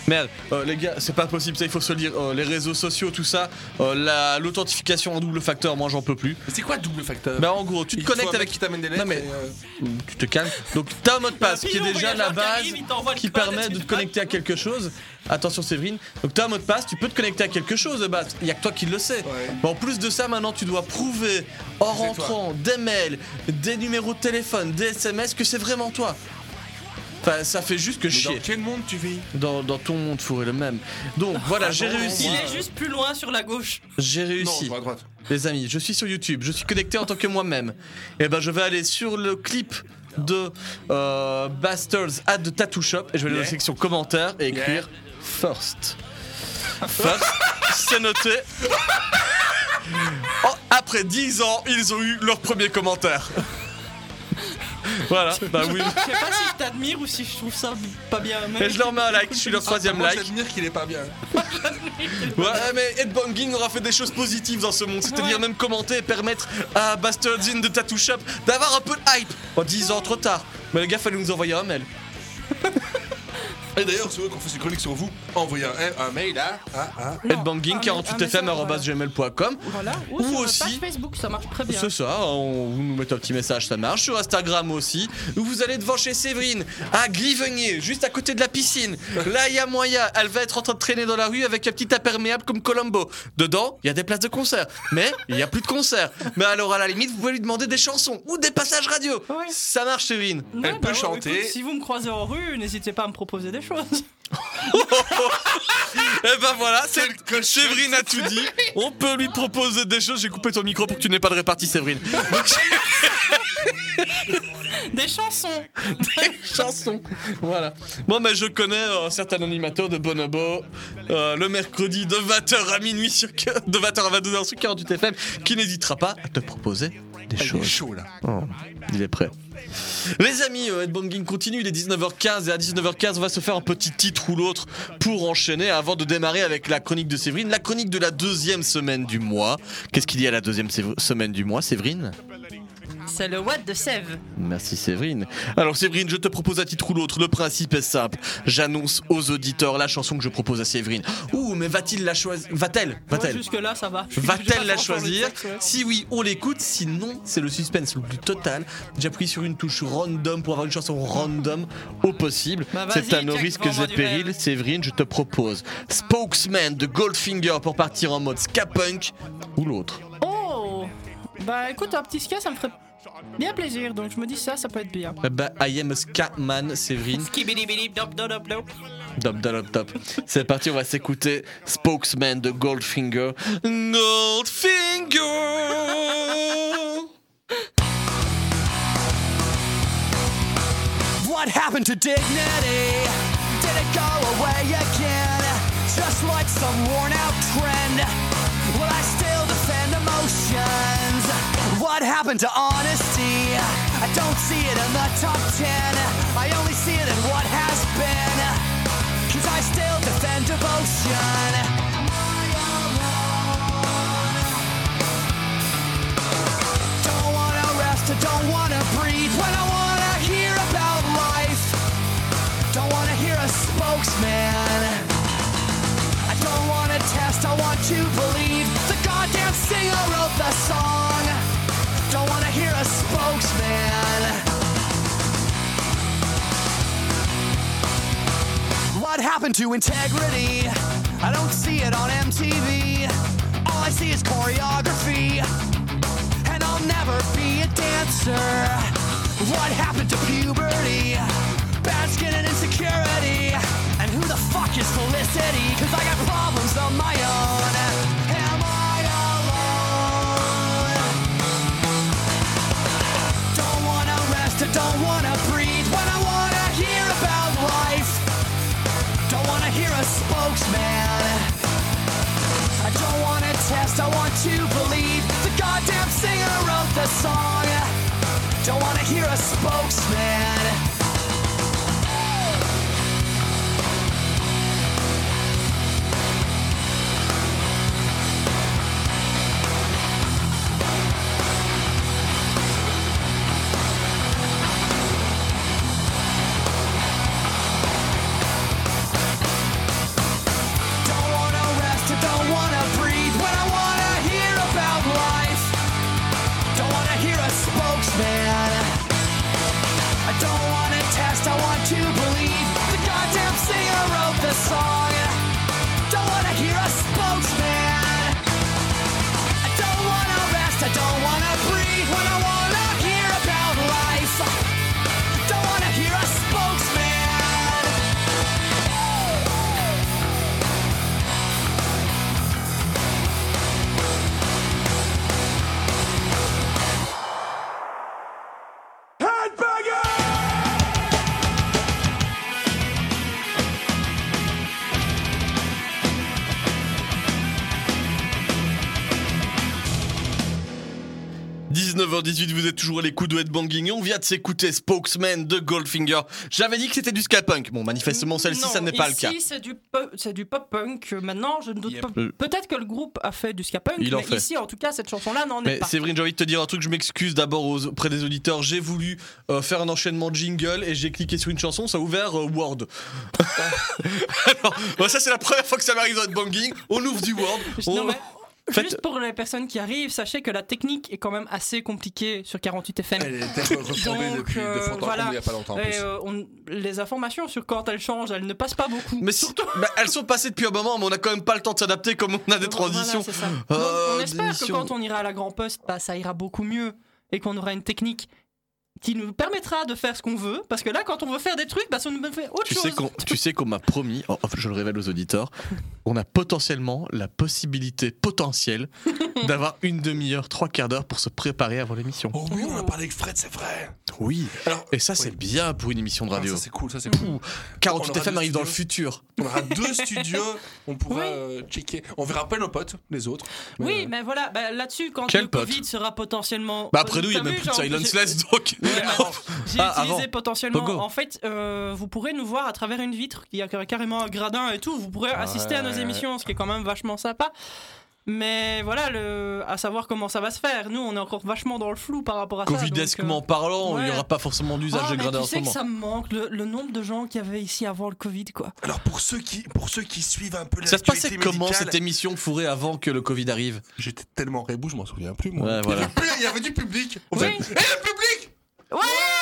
Merde, euh, les gars, c'est pas possible, ça il faut se le dire. Euh, les réseaux sociaux, tout ça, euh, la- l'authentification en double facteur, moi j'en peux plus. Mais c'est quoi double facteur? Bah en gros, tu te connectes avec qui t'amène des Non lettres mais et, euh, tu te calmes. Donc t'as un mot de passe qui est déjà la qui base arrive, qui permet de te te connecter à quelque chose. Attention Séverine. Donc t'as un mot de passe, tu peux te connecter à quelque chose de base. Il y a que toi qui le sais. Mais en plus de ça, maintenant tu dois prouver en toi. rentrant des mails, des numéros de téléphone, des SMS que c'est vraiment toi. Enfin, ça fait juste que dans chier. quel monde tu vis? Dans, dans ton monde fourré le même. Donc voilà, j'ai non, réussi. Il est juste plus loin sur la gauche. J'ai réussi. je vois à droite. Les amis, je suis sur YouTube, je suis connecté en tant que moi-même. Et ben je vais aller sur le clip de euh, Bastards at the Tattoo Shop et je vais aller dans la section commentaires et écrire First. First, c'est noté. Oh, après 10 ans, ils ont eu leur premier commentaire. voilà, bah oui. Je sais pas si je t'admire ou si je trouve ça pas bien. Et je leur mets un like, je suis leur troisième Moi, like. j'admire qu'il est pas bien. Ouais, mais Headbanging aura fait des choses positives dans ce monde, c'est-à-dire Ouais. même commenter et permettre à Bastards in the Tattoo Shop d'avoir un peu de hype. En 10 ans trop tard. Mais les gars, fallait nous envoyer un mail. Et d'ailleurs, si vous voulez qu'on fasse une chronique sur vous, envoyez un, un mail à. à, à Headbanging un- un message, 48fm.gmail.com Voilà. Ou, Ou sur aussi- la page Facebook, ça marche très bien. C'est ça, on, vous nous mettez un petit message, ça marche. Sur Instagram aussi, où vous allez devant chez Séverine, à Grivenier, juste à côté de la piscine. Là, il y a moyen, elle va être en train de traîner dans la rue avec un petit imperméable comme Colombo. Dedans, il y a des places de concert, mais il n'y a plus de concert. Mais alors, à la limite, vous pouvez lui demander des chansons ou des passages radio. Ouais. Ça marche, Séverine. Ouais, Elle peut ouais, chanter. écoute, si vous me croisez en rue, n'hésitez pas à me proposer des choses. Et ben voilà, c'est Séverine a tout dit. On peut lui proposer des choses. J'ai coupé ton micro pour que tu n'aies pas de répartie, Séverine. Des chansons. des chansons. Voilà. Bon, mais je connais euh, un certain animateur de Bonobo euh, le mercredi de 20h à minuit sur de 20h à 22h sur 48 FM qui n'hésitera pas à te proposer des Il est choses. chaud là. Oh, il est prêt. Les amis, euh, Headbanging continue, il est 19h15 et à 19h15 on va se faire un petit titre ou l'autre pour enchaîner avant de démarrer avec la chronique de Séverine, la chronique de la deuxième semaine du mois. Qu'est-ce qu'il y a la deuxième semaine du mois, Séverine? C'est le What de Sève. Merci Séverine. Alors Séverine, je te propose un titre ou l'autre. Le principe est simple. J'annonce aux auditeurs la chanson que je propose à Séverine. Ouh, mais va-t-il la choisir Va-t-elle Va-t-elle Jusque là, ça va. Va-t-elle la choisir ouais. Si oui, on l'écoute. Sinon, c'est le suspense le plus total. J'appuie sur une touche random pour avoir une chanson random au possible. Bah, c'est à risques vends-moi et rêve. Séverine, je te propose Spokesman de Goldfinger pour partir en mode ska punk ou l'autre. Oh Bah écoute, un petit ska, ça me ferait bien plaisir. Donc je me dis ça, ça peut être bien. Eh ben, I am a ska man, Séverine. Dop dop dop dop. Dop, dop, dop, dop. C'est parti, on va s'écouter Spokesman de Goldfinger. Goldfinger What happened to dignity? Did it go away again? Just like some worn out trend? Will I still defend emotions? What happened to honesty? I don't see it in the top ten. I only see it in what has been. Cause I still defend devotion. I don't wanna breathe when I wanna hear about life. Don't wanna hear a spokesman. I don't wanna test, I want to believe. Spokesman. What happened to integrity? I don't see it on MTV. All I see is choreography and I'll never be a dancer. What happened to puberty? Bad skin and insecurity. And who the fuck is Felicity? Cause I got problems on my own. Song. Don't wanna hear a spokesman. 19h18, vous êtes toujours à l'écoute de Headbanging on vient de s'écouter Spokesman de Goldfinger. J'avais dit que c'était du ska punk. Bon, manifestement, celle-ci, ça n'est pas le cas. Ici, c'est du, pop punk. Maintenant, je ne doute pas. Euh. Peut-être que le groupe a fait du ska punk, Il en mais fait. ici, en tout cas, cette chanson-là n'en est pas. Séverine, j'ai envie de te dire un truc, je m'excuse d'abord auprès des auditeurs. J'ai voulu euh, faire un enchaînement de jingle et j'ai cliqué sur une chanson, ça a ouvert euh, Word. Alors, bon, ça c'est la première fois que ça m'arrive dans Headbanging. On ouvre du Word. Non, on- mais Faites- Juste pour les personnes qui arrivent, sachez que la technique est quand même assez compliquée sur 48 FM. Elle était Donc, depuis euh, de fond en voilà. comble il y a pas longtemps en Et, plus. euh, on- les informations sur quand elles changent, elles ne passent pas beaucoup. Mais si- bah, elles sont passées depuis un moment, mais on a quand même pas le temps de s'adapter comme on a des transitions. Voilà, ça. Euh, Donc, on espère que quand on ira à la Grand Poste, bah, ça ira beaucoup mieux et qu'on aura une technique qui nous permettra de faire ce qu'on veut. Parce que là, quand on veut faire des trucs, bah, ça nous fait autre Tu chose. sais qu'on tu sais qu'on m'a promis, oh, je le révèle aux auditeurs, on a potentiellement la possibilité potentielle d'avoir une demi-heure, trois quarts d'heure pour se préparer avant l'émission. Oh oui, on a parlé avec Fred, c'est vrai. Oui. Et ça, c'est bien pour une émission de Ah, radio. ça c'est cool, ça c'est cool. 48 On aura FM arrive dans le studios. futur. On aura deux studios, on pourra euh, checker. On verra pas nos potes, les autres. Mais, Oui, mais voilà, bah, là-dessus, quand Quel le pote Covid sera potentiellement. Bah après nous, il y a même plus de genre, silenceless, j'ai- donc. J'ai Ah, utilisé avant. potentiellement. En fait, euh, vous pourrez nous voir à travers une vitre qui a carrément un gradin et tout. Vous pourrez assister à nos émissions, ce qui est quand même vachement sympa. Mais voilà, le... à savoir comment ça va se faire. Nous, on est encore vachement dans le flou par rapport à ça. Covidesquement euh, parlant, il n'y aura pas forcément d'usage Ah, de mais gradin en tu ce sais que ça me manque, le, le nombre de gens qu'il y avait ici avant le Covid, quoi. Alors pour ceux qui, pour ceux qui suivent un peu Ça se passait comment cette émission fourrée avant que le Covid arrive? J'étais tellement rebou, je m'en souviens plus moi. Ouais, Il y voilà. avait Il y avait du public. On Oui. faisait, le public Ouais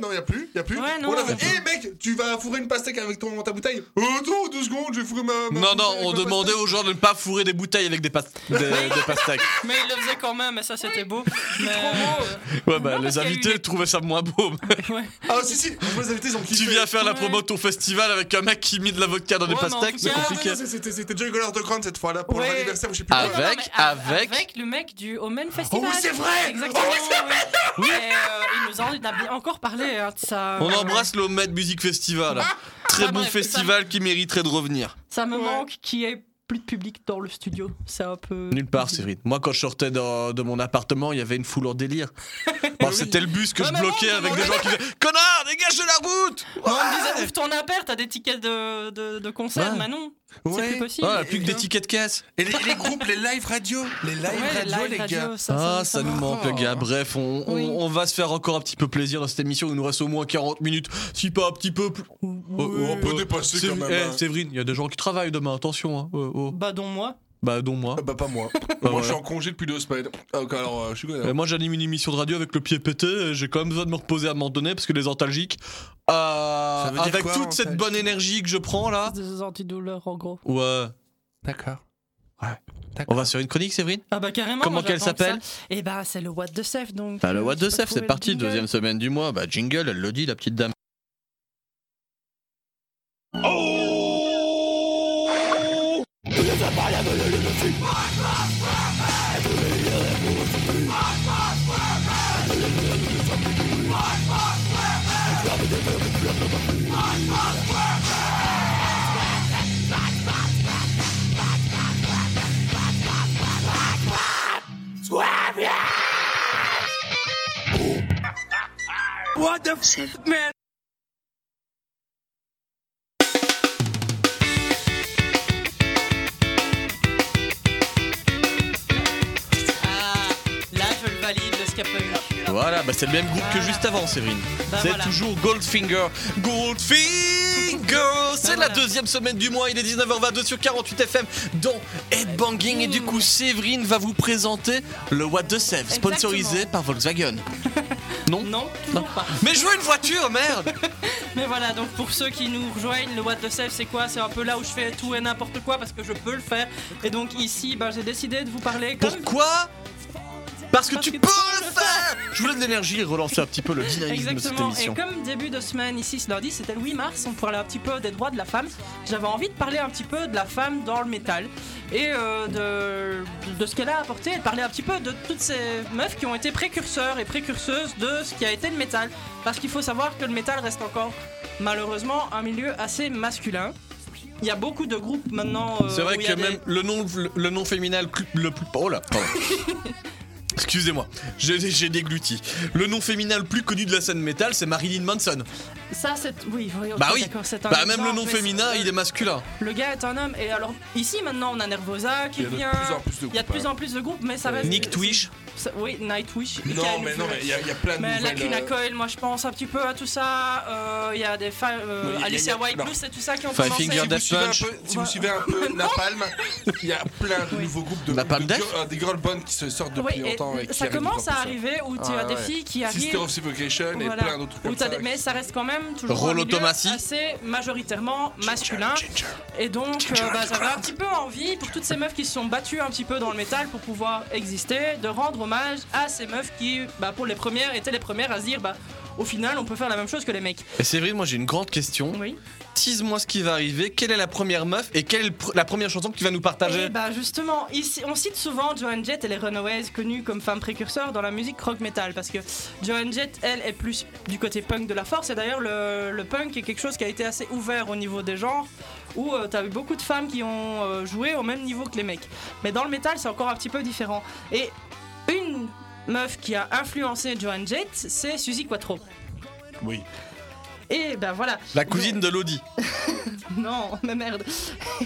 Non, il y a plus, il y a plus. Ouais, non, on avait, y a Eh mec, tu vas fourrer une pastèque avec ton ta bouteille Oh, Attends, deux secondes, je vais fourrer ma. ma Non, non, on demandait aux gens de ne pas fourrer des bouteilles avec des, pas- des, des pastèques. Mais il le faisait quand même, et ça, c'était beau. Mais, euh, Ouais, bah, Non, parce les qu'il y a eu invités trouvaient ça moins beau. ouais. Ah, si, si, moi, les invités, ils ont kiffé. tu viens faire la Ouais. promo de ton festival avec un mec qui mit de la vodka dans des Ouais, mais en pastèques, tout c'est cas- compliqué. Ah, non, c'était- C'était Joy Color de Grand cette fois-là pour Ouais. leur anniversaire, ou je sais plus Ah, quoi. Avec- Non, mais avec- avec le mec du Omen Festival. Oh oui, c'est vrai Exactement. Oh oui, c'est oui. Et, euh, il nous en a bien encore parlé ça. On embrasse le Med Music Festival. Très Ah, bon bref, festival qui mériterait de revenir. Ça me manque qu'il y ait plus de public dans le studio. C'est un peu. Nulle part, Séverine. Moi, quand je sortais de, de mon appartement, il y avait une foule en délire. Bon, C'était le bus que Ouais, je bloquais bon, avec des gens qui disaient Connard, dégage de la route on me disait, ouvre ton appart, t'as des tickets de, de, de concert. Ouais. Mais non, Ouais. c'est plus possible. Ah, plus que des tickets de caisse. Et les, les groupes, les live radio Les live Ouais, les radio, live les radio, gars. ça, Ah, ça, ça nous manque, les gars. Bref, on, on- Oui. on va se faire encore un petit peu plaisir dans cette émission. Il nous reste au moins 40 minutes, si pas un petit peu plus. Oh, oh, On peut oh. dépasser quand même. Eh, hein. Séverine, il y a des gens qui travaillent demain, attention. Hein. Oh, oh. Bah, dont moi. Bah, dont moi. Ah Bah, pas moi. Bah, moi, voilà. je suis en congé depuis deux semaines. Ah, ok, alors, euh, je suis moi, j'anime une émission de radio avec le pied pété. J'ai quand même besoin de me reposer à un moment donné parce que les antalgiques, euh, Ça veut dire avec quoi, toute cette antalgique bonne énergie que je prends là, Des antidouleurs, en gros. ouais. D'accord. On va sur une chronique, Séverine? Ah, bah, carrément. Comment moi, qu'elle j'attends que s'appelle ça. Eh bah, c'est le What the Sef, donc. Bah, le euh, What the trouver c'est parti, jingle. deuxième semaine du mois. Bah, jingle, elle le dit, la petite dame. What the f man? Voilà, bah c'est le même groupe que juste avant, Séverine. Bah, c'est voilà. toujours Goldfinger. Goldfinger C'est la voilà. deuxième semaine du mois, il est 19h22 sur 48 FM, dont Headbanging. Et du coup, Séverine va vous présenter le What the Save, sponsorisé Exactement. par Volkswagen. Non Non, toujours pas. Mais je veux une voiture, merde Mais voilà, donc pour ceux qui nous rejoignent, le What the Save, c'est quoi? C'est un peu là où je fais tout et n'importe quoi parce que je peux le faire. Et donc ici, bah, j'ai décidé de vous parler comme. Pourquoi Parce que tu peux le faire Je donne de l'énergie et relancer un petit peu le dynamisme de cette Exactement. Et émission. comme début de semaine ici, ce lundi, c'était le 8 mars, on parlait un petit peu des droits de la femme. J'avais envie de parler un petit peu de la femme dans le métal et euh, de, de ce qu'elle a apporté et de parler un petit peu de toutes ces meufs qui ont été précurseurs et précurseuses de ce qui a été le métal. Parce qu'il faut savoir que le métal reste encore malheureusement un milieu assez masculin. Il y a beaucoup de groupes maintenant. euh, C'est vrai que des- même le nom, le nom féminin le plus, le plus- Oh là, pardon. Excusez-moi, j'ai dégluti. Le nom féminin le plus connu de la scène métal, c'est Marilyn Manson. Ça, c'est. Oui, oui, bah oui, d'accord, c'est un bah même le nom féminin, il est masculin. Le gars est un homme et alors ici maintenant on a Nervosa qui Il y a de vient. plus en plus de Il y a de plus en plus de groupes, mais ça reste. Nick Twish. Oui, Nightwish. Non, mais non, mais il y, a- il y a plein de Mais nouvelles. Lacuna euh, Coil, moi je pense un petit peu à tout ça. Euh, Il y a des femmes. Oui, il y a- Alicia White. Blues et tout ça qui ont Five commencé. Finger Si vous, Death suivez un Punch. peu, si vous suivez un peu Napalm, il y a plein de nouveaux groupes de, Napalm de euh, des girl bands qui se sortent Oui, depuis et longtemps. Et ça de commence à arriver où tu Ah as des filles qui Sister arrivent. of Suffocation et Voilà. plein d'autres comme ça. Mais ça reste quand même toujours assez majoritairement masculin. Et donc, euh, bah, j'avais un petit peu envie, pour toutes ces meufs qui se sont battues un petit peu dans le métal pour pouvoir exister, de rendre hommage à ces meufs qui, bah, pour les premières, étaient les premières à se dire, bah, au final, on peut faire la même chose que les mecs. Et c'est vrai, moi j'ai une grande question. Oui. Tease-moi ce qui va arriver. Quelle est la première meuf et quelle est le pr- la première chanson que tu vas nous partager Et bah justement, ici, on cite souvent Joan Jett et les Runaways, connues comme femmes précurseurs dans la musique rock metal, parce que Joan Jett, elle, est plus du côté punk de la force, et d'ailleurs le, le punk est quelque chose qui a été assez ouvert au niveau des genres, où tu t'as eu beaucoup de femmes qui ont euh, joué au même niveau que les mecs. Mais dans le métal, c'est encore un petit peu différent. Et une meuf qui a influencé Joan Jett, c'est Suzy Quattro. Oui. Et ben voilà. La cousine de Lodi. Non, mais merde.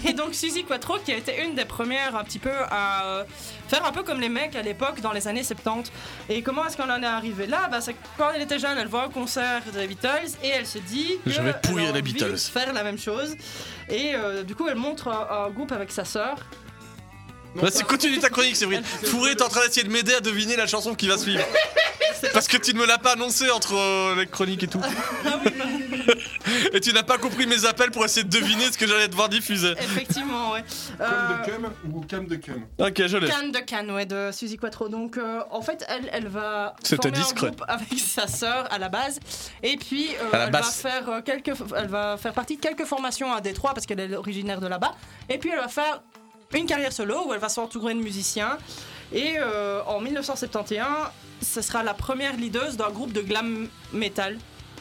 Et donc Suzy Quattro qui a été une des premières un petit peu à euh, faire un peu comme les mecs à l'époque dans les années 70. Et comment est-ce qu'on en est arrivé là? Bah, c'est quand elle était jeune, elle voit un concert des Beatles et elle se dit que Je vais pourrir les Beatles. faire la même chose. Et euh, du coup, elle montre un, un groupe avec sa sœur. Vas-y, continue ta chronique, Séverine. Fourré est en train d'essayer de m'aider à deviner la chanson qui va suivre. Parce que tu ne me l'as pas annoncé entre euh, les chroniques et tout. et tu n'as pas compris mes appels pour essayer de deviner ce que j'allais devoir diffuser. Effectivement, ouais. Comme Euh, de cum ou cam de cum Ok, je l'ai. Canne de Cannes, ouais, de Suzy Quattro. Donc, euh, en fait, elle, elle va C'était former discret. un groupe avec sa sœur à la base, et puis euh, À la elle basse. va faire euh, quelques, elle va faire partie de quelques formations à Détroit parce qu'elle est originaire de là-bas, et puis elle va faire une carrière solo où elle va s'entourer de musiciens. Et euh, en 1971, ce sera la première leaduse d'un groupe de glam metal.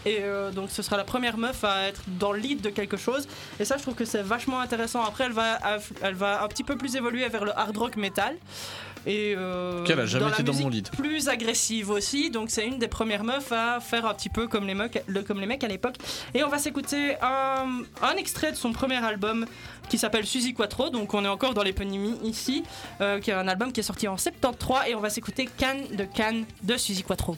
Et euh, donc ce sera la première meuf à être dans le lead de quelque chose. Et ça, je trouve que c'est vachement intéressant. Après, elle va, elle va un petit peu plus évoluer vers le hard rock metal. Et euh, Qu'elle a jamais été dans mon lead. Plus agressive aussi. Donc c'est une des premières meufs à faire un petit peu comme les mecs, le- comme les mecs à l'époque. Et on va s'écouter un, un extrait de son premier album qui s'appelle Suzy Quattro. Donc on est encore dans l'éponymie ici, euh, qui est un album qui est sorti en 73. Et on va s'écouter Cannes de Cannes de Suzy Quattro.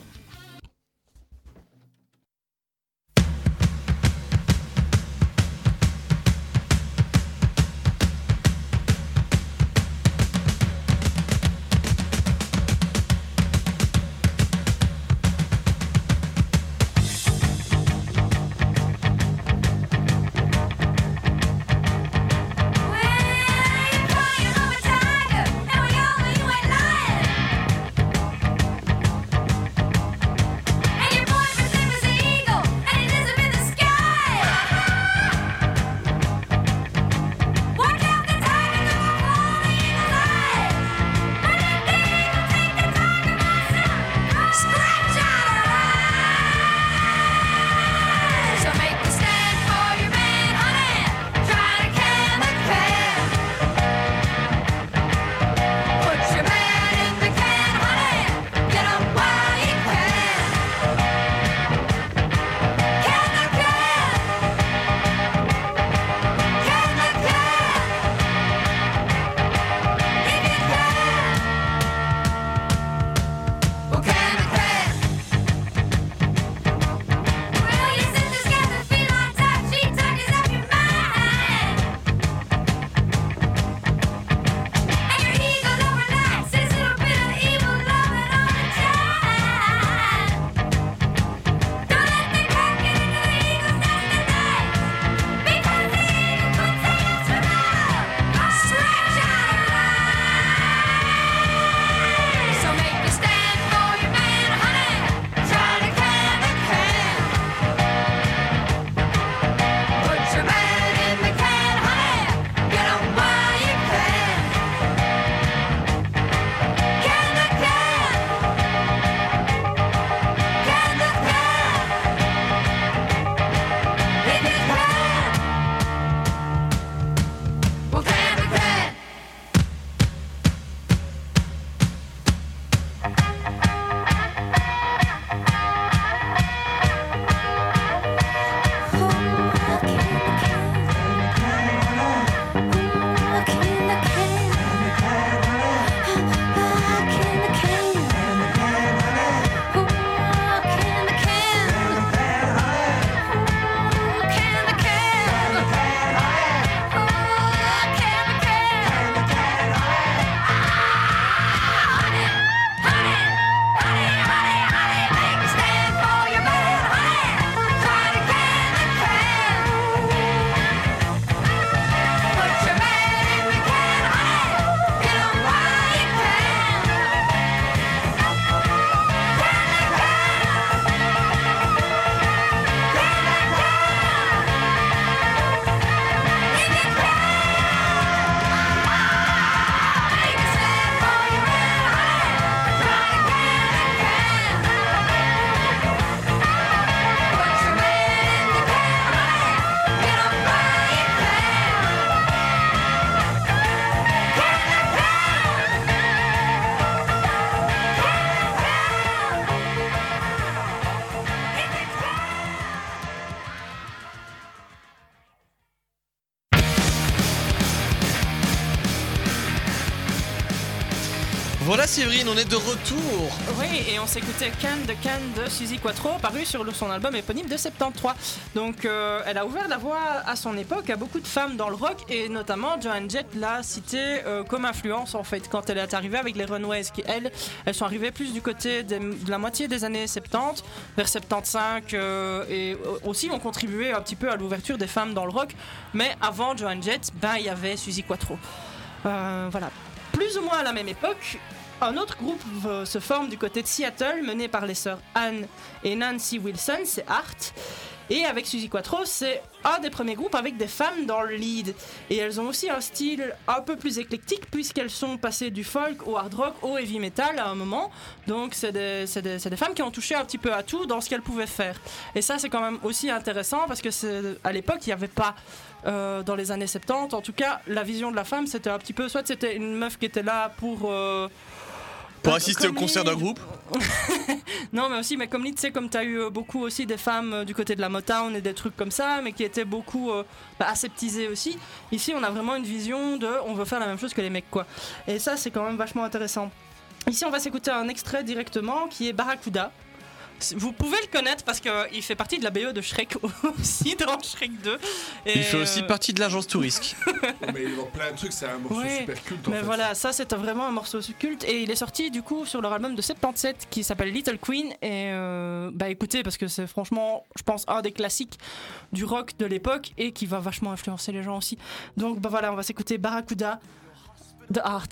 Séverine, on est de retour. Oui, et on s'écoutait Can de Can de Suzy Quattro, paru sur son album éponyme de 73. Donc, euh, elle a ouvert la voie à son époque à beaucoup de femmes dans le rock, et notamment Joan Jett l'a citée euh, comme influence en fait quand elle est arrivée avec les Runaways, qui elles, elles sont arrivées plus du côté de la moitié des années 70, vers 75, euh, et aussi ont contribué un petit peu à l'ouverture des femmes dans le rock. Mais avant Joan Jett, ben il y avait Suzy Quattro. Voilà. Plus ou moins à la même époque, un autre groupe se forme du côté de Seattle, mené par les sœurs Anne et Nancy Wilson, c'est Art. Et avec Suzy Quattro, c'est un des premiers groupes avec des femmes dans le lead. Et elles ont aussi un style un peu plus éclectique, puisqu'elles sont passées du folk au hard rock au heavy metal à un moment. Donc c'est des, des- des femmes qui ont touché un petit peu à tout dans ce qu'elles pouvaient faire. Et ça, c'est quand même aussi intéressant, parce que à l'époque, il n'y avait pas euh, dans les années 70. En tout cas, la vision de la femme, c'était un petit peu, soit c'était une meuf qui était là pour... euh, Pour assister au concert d'un groupe Non, mais aussi, mais comme tu sais, comme tu as eu euh, beaucoup aussi des femmes euh, du côté de la Motown et des trucs comme ça, mais qui étaient beaucoup euh, bah, aseptisées aussi. Ici, on a vraiment une vision de on veut faire la même chose que les mecs, quoi. Et ça, c'est quand même vachement intéressant. Ici, on va s'écouter un extrait directement qui est Barracuda. Vous pouvez le connaître parce qu'il fait partie de la BE de Shrek aussi dans Shrek 2. Et, Il fait aussi euh, partie de l'agence Tourisque. mais dans plein de trucs, c'est un morceau Ouais, super culte en mais fait. voilà, ça c'était vraiment un morceau culte et il est sorti du coup sur leur album de 77 qui s'appelle Little Queen et euh, bah écoutez parce que c'est franchement je pense un des classiques du rock de l'époque et qui va vachement influencer les gens aussi. Donc bah voilà, on va s'écouter Barracuda de Art.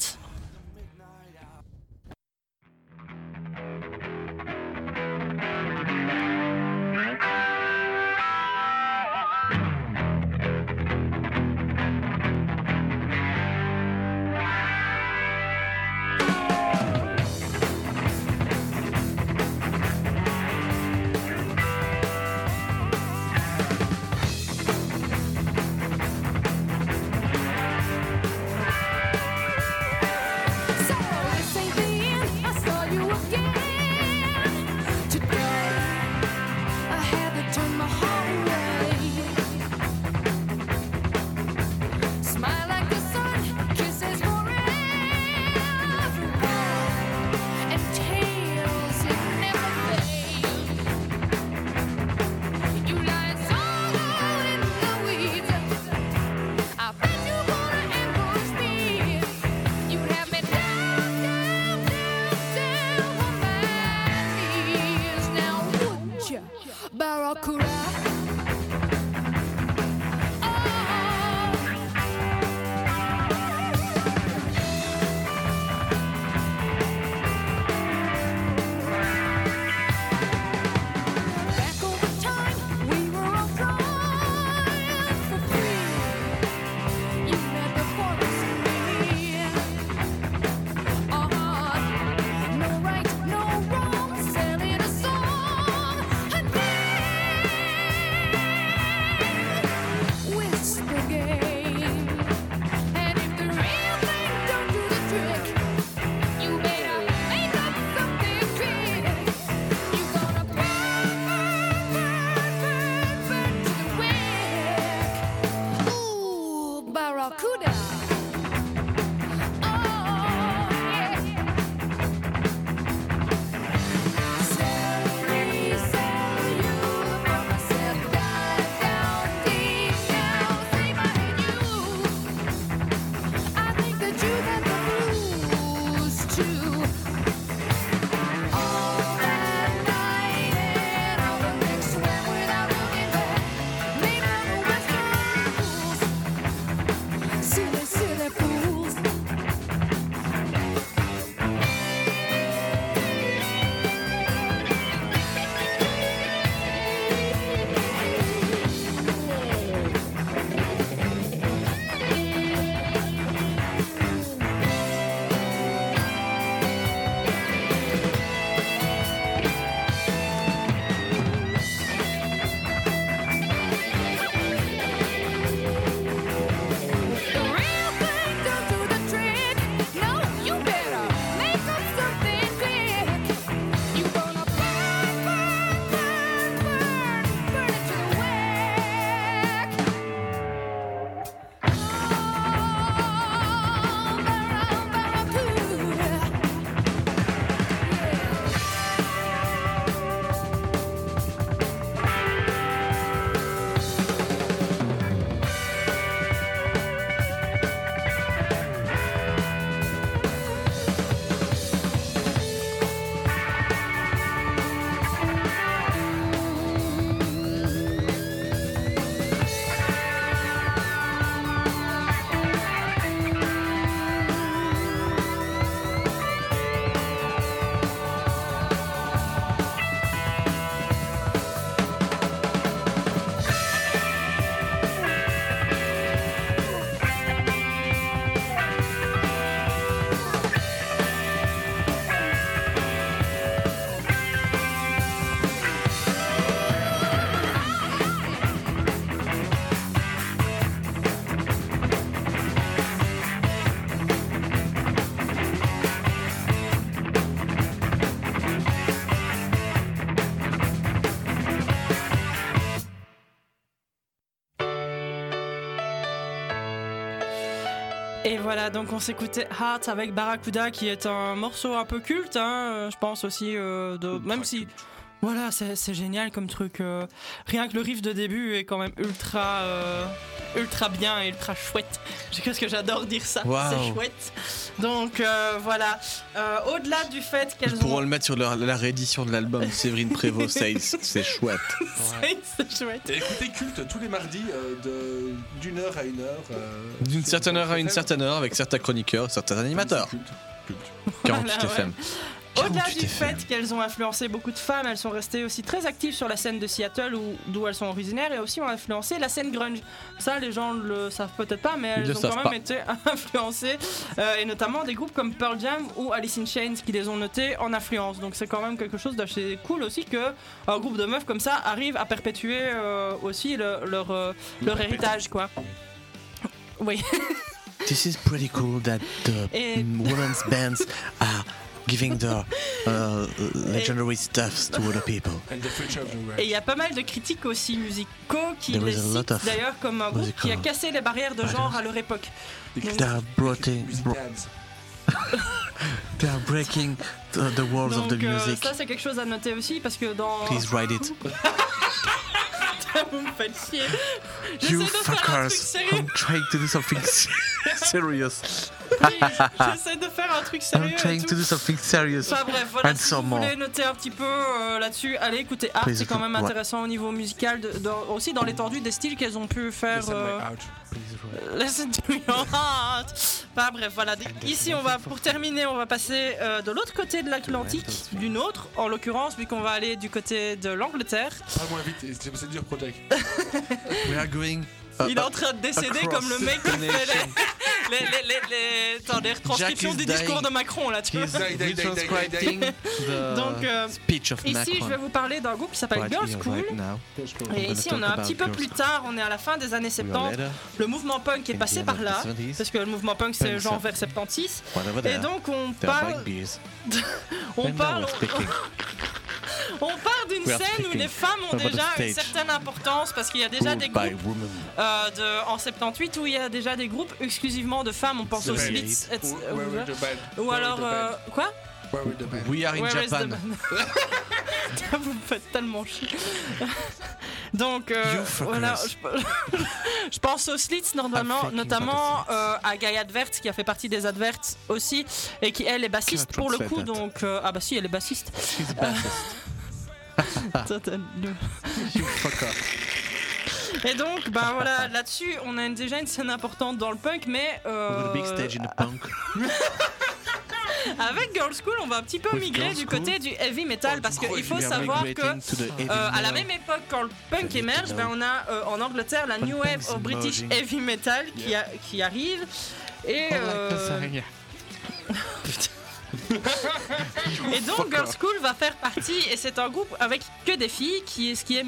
Donc on s'écoutait Heart avec Barracuda, qui est un morceau un peu culte, hein, je pense aussi, euh, de, même si. Voilà, c'est génial comme truc. euh, rien que le riff de début est quand même ultra, euh, ultra bien et ultra chouette. Je Qu'est-ce que j'adore dire ça, c'est chouette. Donc euh, voilà, Euh, au-delà du fait Ils qu'elles pourront ont. le mettre sur leur- la réédition de l'album de Séverine Prévost, Says. C'est chouette. c'est chouette. Et écoutez Culte tous les mardis euh, de- d'une heure à une heure. euh, D'une certaine heure à une certaine heure, avec certains chroniqueurs, certains animateurs. Culte, culte. 48 Voilà, ouais. FM. Au-delà 48 du fait qu'elles ont influencé beaucoup de femmes, elles sont restées aussi très actives sur la scène de Seattle où- d'où elles sont originaires et aussi ont influencé la scène grunge. Ça, les gens le savent peut-être pas, mais elles le ont quand même pas. été influencées euh, et notamment des groupes comme Pearl Jam ou Alice in Chains qui les ont notés en influence. Donc c'est quand même quelque chose d'assez cool aussi que un groupe de meufs comme ça arrive à perpétuer euh, aussi le- leur, euh, leur héritage, quoi. Oui. This is pretty cool that the Et- women's bands are giving their uh, legendary stuffs to other people. And the future of the world. Et il y a pas mal de critiques aussi musicaux qui There les is a lot citent of d'ailleurs comme un groupe qui a cassé les barrières de genre à leur époque. Donc- They are breaking, bro- they are breaking the, the walls of the donc, euh, music. ça c'est quelque chose à noter aussi parce que dans... Please write it. Vous me faites chier. J'essaie You de faire un truc fuckers! sérieux. I'm trying to do something serious. J'essaie de faire un truc sérieux. I'm trying to do something serious. Enfin bref, voilà, And si some vous more. voulez noter un petit peu euh, là-dessus, allez écoutez Art, Please, c'est quand même ouais. intéressant au niveau musical, de- aussi dans l'étendue des styles qu'elles ont pu faire. Euh. Listen to your heart. Enfin bref, voilà. Ici, on va, pour terminer, on va passer euh, de l'autre côté de l'Atlantique, d'une autre, en l'occurrence, vu qu'on va aller du côté de l'Angleterre. Parle moins vite, c'est- c'est dur, Project. We are going. Il est en train de décéder comme le mec qui the fait les, les, les, les, les- attends, les retranscriptions is du discours de Macron là, tu vois. Donc, euh, Ici, Macron. je vais vous parler d'un groupe qui s'appelle Girls here, School. Et ici, on est un petit peu plus tard, on est à la fin des années We are 70. later. Le mouvement punk est passé the par end of là, the 70s. parce que le mouvement punk c'est genre vers 76. Whatever Et donc on parle, on parle, on parle d'une scène où les femmes ont déjà une certaine importance parce qu'il y a déjà des groupes. Euh, de, en 78 où il y a déjà des groupes exclusivement de femmes. On pense aux et- Ou- Where will the band? ou Where will alors the euh, band? quoi? Where will the band? We are in Where Japan. Vous me faites tellement chier. Donc, euh, You fuckers. voilà, je, je pense aux Slits normalement, notamment euh, à Guy Advert qui a fait partie des Adverts aussi et qui elle est bassiste pour le coup. Donc, euh, ah bah si, elle est bassiste. Et donc, bah voilà, là-dessus, on a déjà une scène importante dans le punk, mais euh, big stage in the punk. avec Girl School, on va un petit peu With migrer Girl du School. côté du heavy metal Oh, parce qu'il faut savoir que Euh, à la même époque, quand le punk émerge, ben, on a euh, en Angleterre la New Wave au British. Heavy Metal qui, a- qui arrive. Et, euh, et donc Girl School va faire partie, et c'est un groupe avec que des filles, qui est ce qui est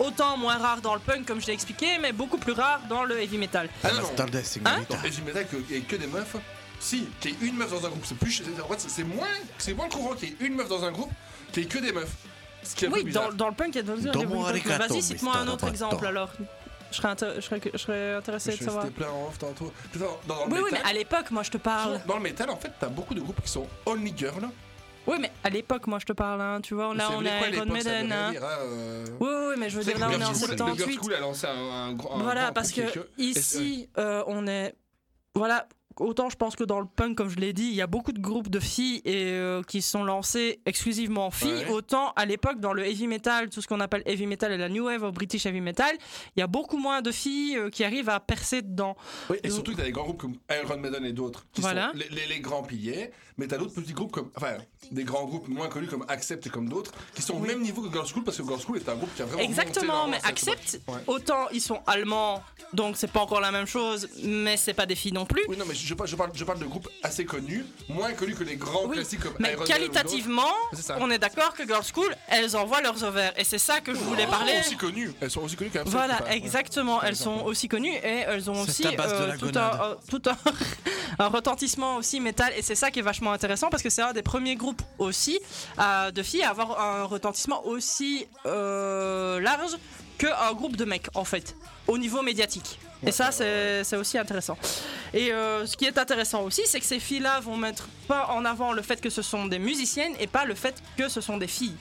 autant moins rare dans le punk comme je l'ai expliqué, mais beaucoup plus rare dans le heavy metal. Ah non, non. Signorita. Dans Heavy Metal, qu'il y ait que des meufs. Si, qu'il y ait une meuf dans un groupe, c'est plus. c'est- En fait, c'est moins, c'est moins courant qu'il y ait une meuf dans un groupe qu'il y ait que des meufs. Ce qui est un peu Oui, dans, dans le punk, il y a metal. arigato, Vas-y, cite-moi un autre exemple alors. Je serais, je serais, je serais intéressé de Je savoir. C'était plein en off tantôt. Dans, dans le Oui, oui, mais à l'époque, moi je te parle. dans le métal, en fait, t'as beaucoup de groupes qui sont only girl. Oui, mais à l'époque, moi je te parle, hein, tu vois, là on à Iron Maiden. hein. dire, hein, euh. Oui, mais je veux dire, là on est en Girls School- le Girls 78. School a lancé un, un grand. Voilà, parce que est ici, euh, on est. Voilà, autant je pense que dans le punk, comme je l'ai dit, il y a beaucoup de groupes de filles et, euh, qui sont lancés exclusivement filles. Ouais. Autant à l'époque, dans le heavy metal, tout ce qu'on appelle heavy metal et la new wave au British heavy metal, il y a beaucoup moins de filles euh, qui arrivent à percer dedans. Oui, et surtout que t'as des grands groupes comme Iron Maiden et d'autres qui Voilà. sont les, les- les grands piliers, mais t'as d'autres petits groupes comme. Enfin, des grands groupes moins connus comme Accept et comme d'autres, qui sont au même niveau que Girls School parce que Girls School est un groupe qui a vraiment. Exactement, mais Accept. Ouais. autant ils sont allemands, donc c'est pas encore la même chose, mais c'est pas des filles non plus. Oui, non, mais je, parle, je, parle, je parle de groupes assez connus, moins connus que les grands Oui, classiques comme Mais Iron ou qualitativement, on est d'accord que Girls School, elles envoient leurs ovaires. Et c'est ça que je voulais Elles parler. sont aussi connues. Elles sont aussi connues qu'Accept. Voilà, exactement. Elles sont aussi connues et elles ont aussi euh, tout, un, euh, tout un, un retentissement aussi métal. Et c'est ça qui est vachement intéressant parce que c'est un des premiers groupes aussi euh, de filles à avoir un retentissement aussi euh, large qu'un groupe de mecs en fait, au niveau médiatique. Et ça, c'est c'est aussi intéressant. Et euh, ce qui est intéressant aussi, c'est que ces filles-là vont mettre pas en avant le fait que ce sont des musiciennes et pas le fait que ce sont des filles.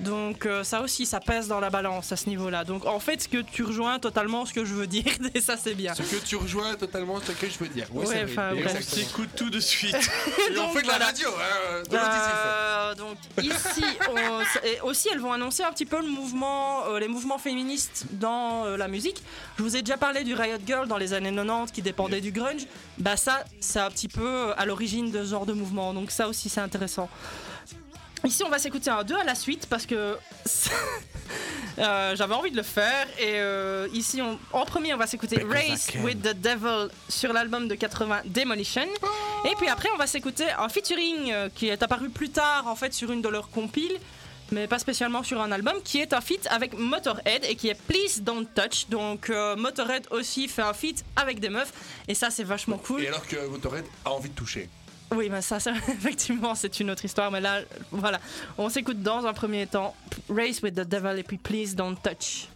Donc euh, ça aussi, ça pèse dans la balance à ce niveau-là. Donc en fait, ce que tu rejoins totalement ce que je veux dire, et ça c'est bien. Ce que tu rejoins totalement ce que je veux dire. Ouais, Ouais, enfin. T'écoutes tout de suite. Et on fait de la radio, hein, de. Euh, donc ici, on- et aussi elles vont annoncer un petit peu le mouvement, euh, les mouvements féministes dans euh, la musique. Je vous ai déjà parlé du Riot Girl dans les années 90 qui dépendait du grunge. Bah ça, c'est un petit peu à l'origine de ce genre de mouvement. Donc ça aussi c'est intéressant. Ici, on va s'écouter un 2 à la suite parce que euh, j'avais envie de le faire. Et euh, ici, on- en premier, on va s'écouter Race with the Devil sur l'album de 80 Demolition. Et puis après, on va s'écouter un featuring euh, qui est apparu plus tard en fait sur une de leurs compiles. Mais pas spécialement sur un album, qui est un feat avec Motorhead et qui est Please Don't Touch. Donc euh, Motorhead aussi fait un feat avec des meufs et ça c'est vachement cool. Et alors que Motorhead a envie de toucher. Oui, mais ça, ça, effectivement, c'est une autre histoire. Mais là, voilà. On s'écoute dans un premier temps Race with the Devil et puis Please Don't Touch.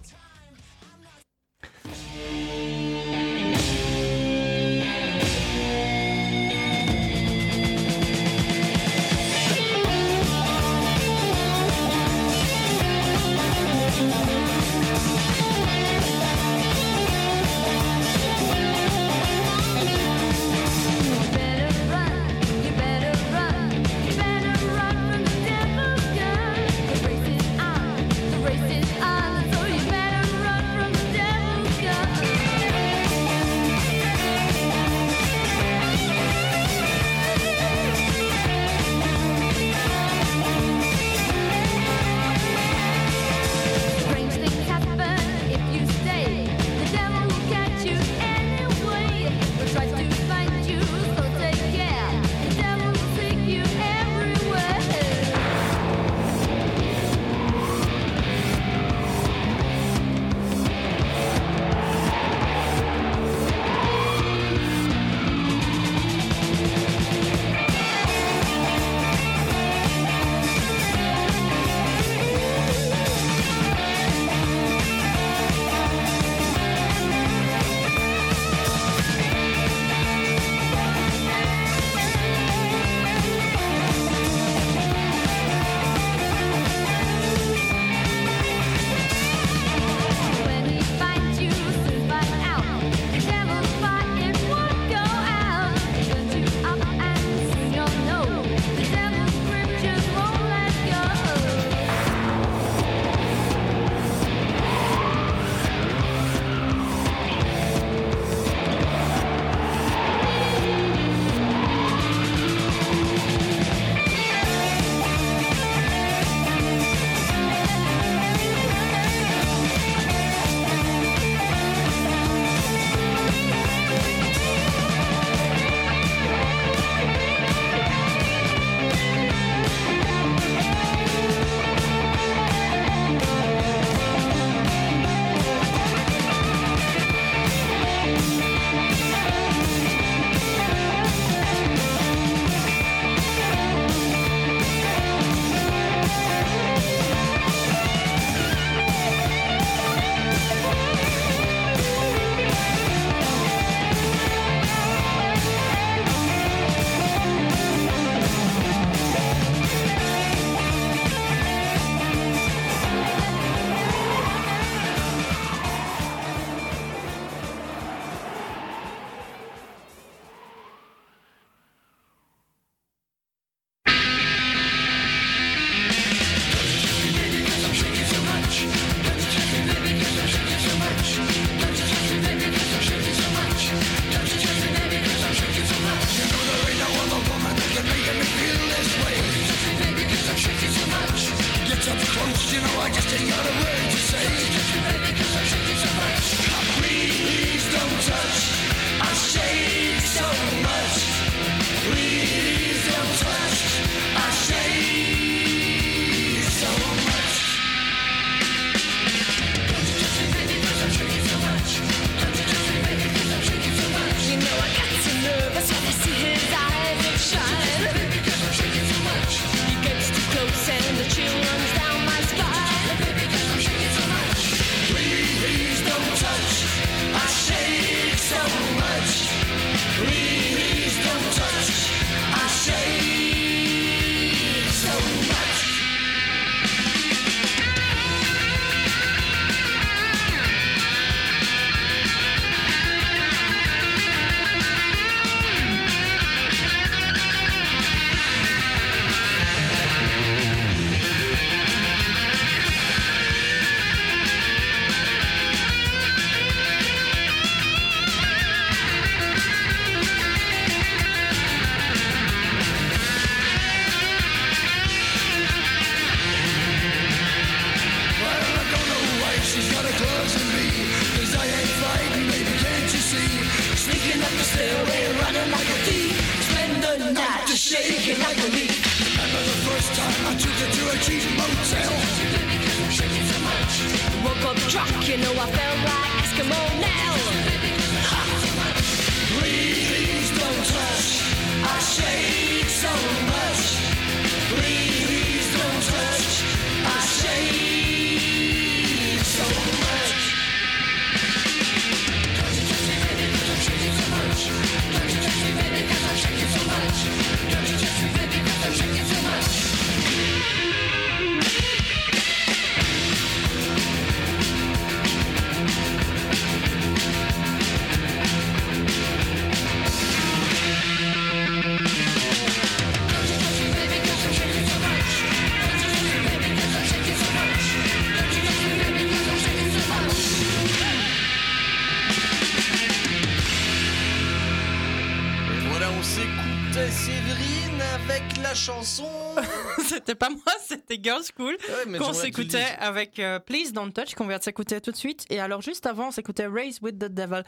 C'était pas moi, c'était Girls School qu'on s'écoutait avec euh, Please Don't Touch qu'on vient de s'écouter tout de suite. Et alors juste avant, on s'écoutait Race with the Devil,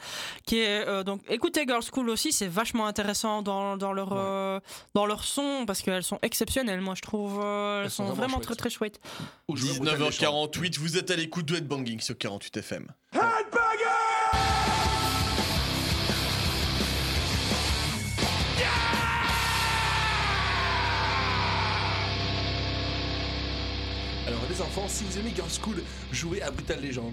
qui est euh, donc écoutez Girls School aussi, c'est vachement intéressant dans, dans leur euh, dans leur son parce qu'elles sont exceptionnelles. Moi, je trouve euh, elles, sont, sont vraiment, vraiment très très chouettes. 19h48, vous êtes à l'écoute de Headbanging sur 48 FM. Alors les enfants, si vous aimez Girls School, jouez à Brutal Legend.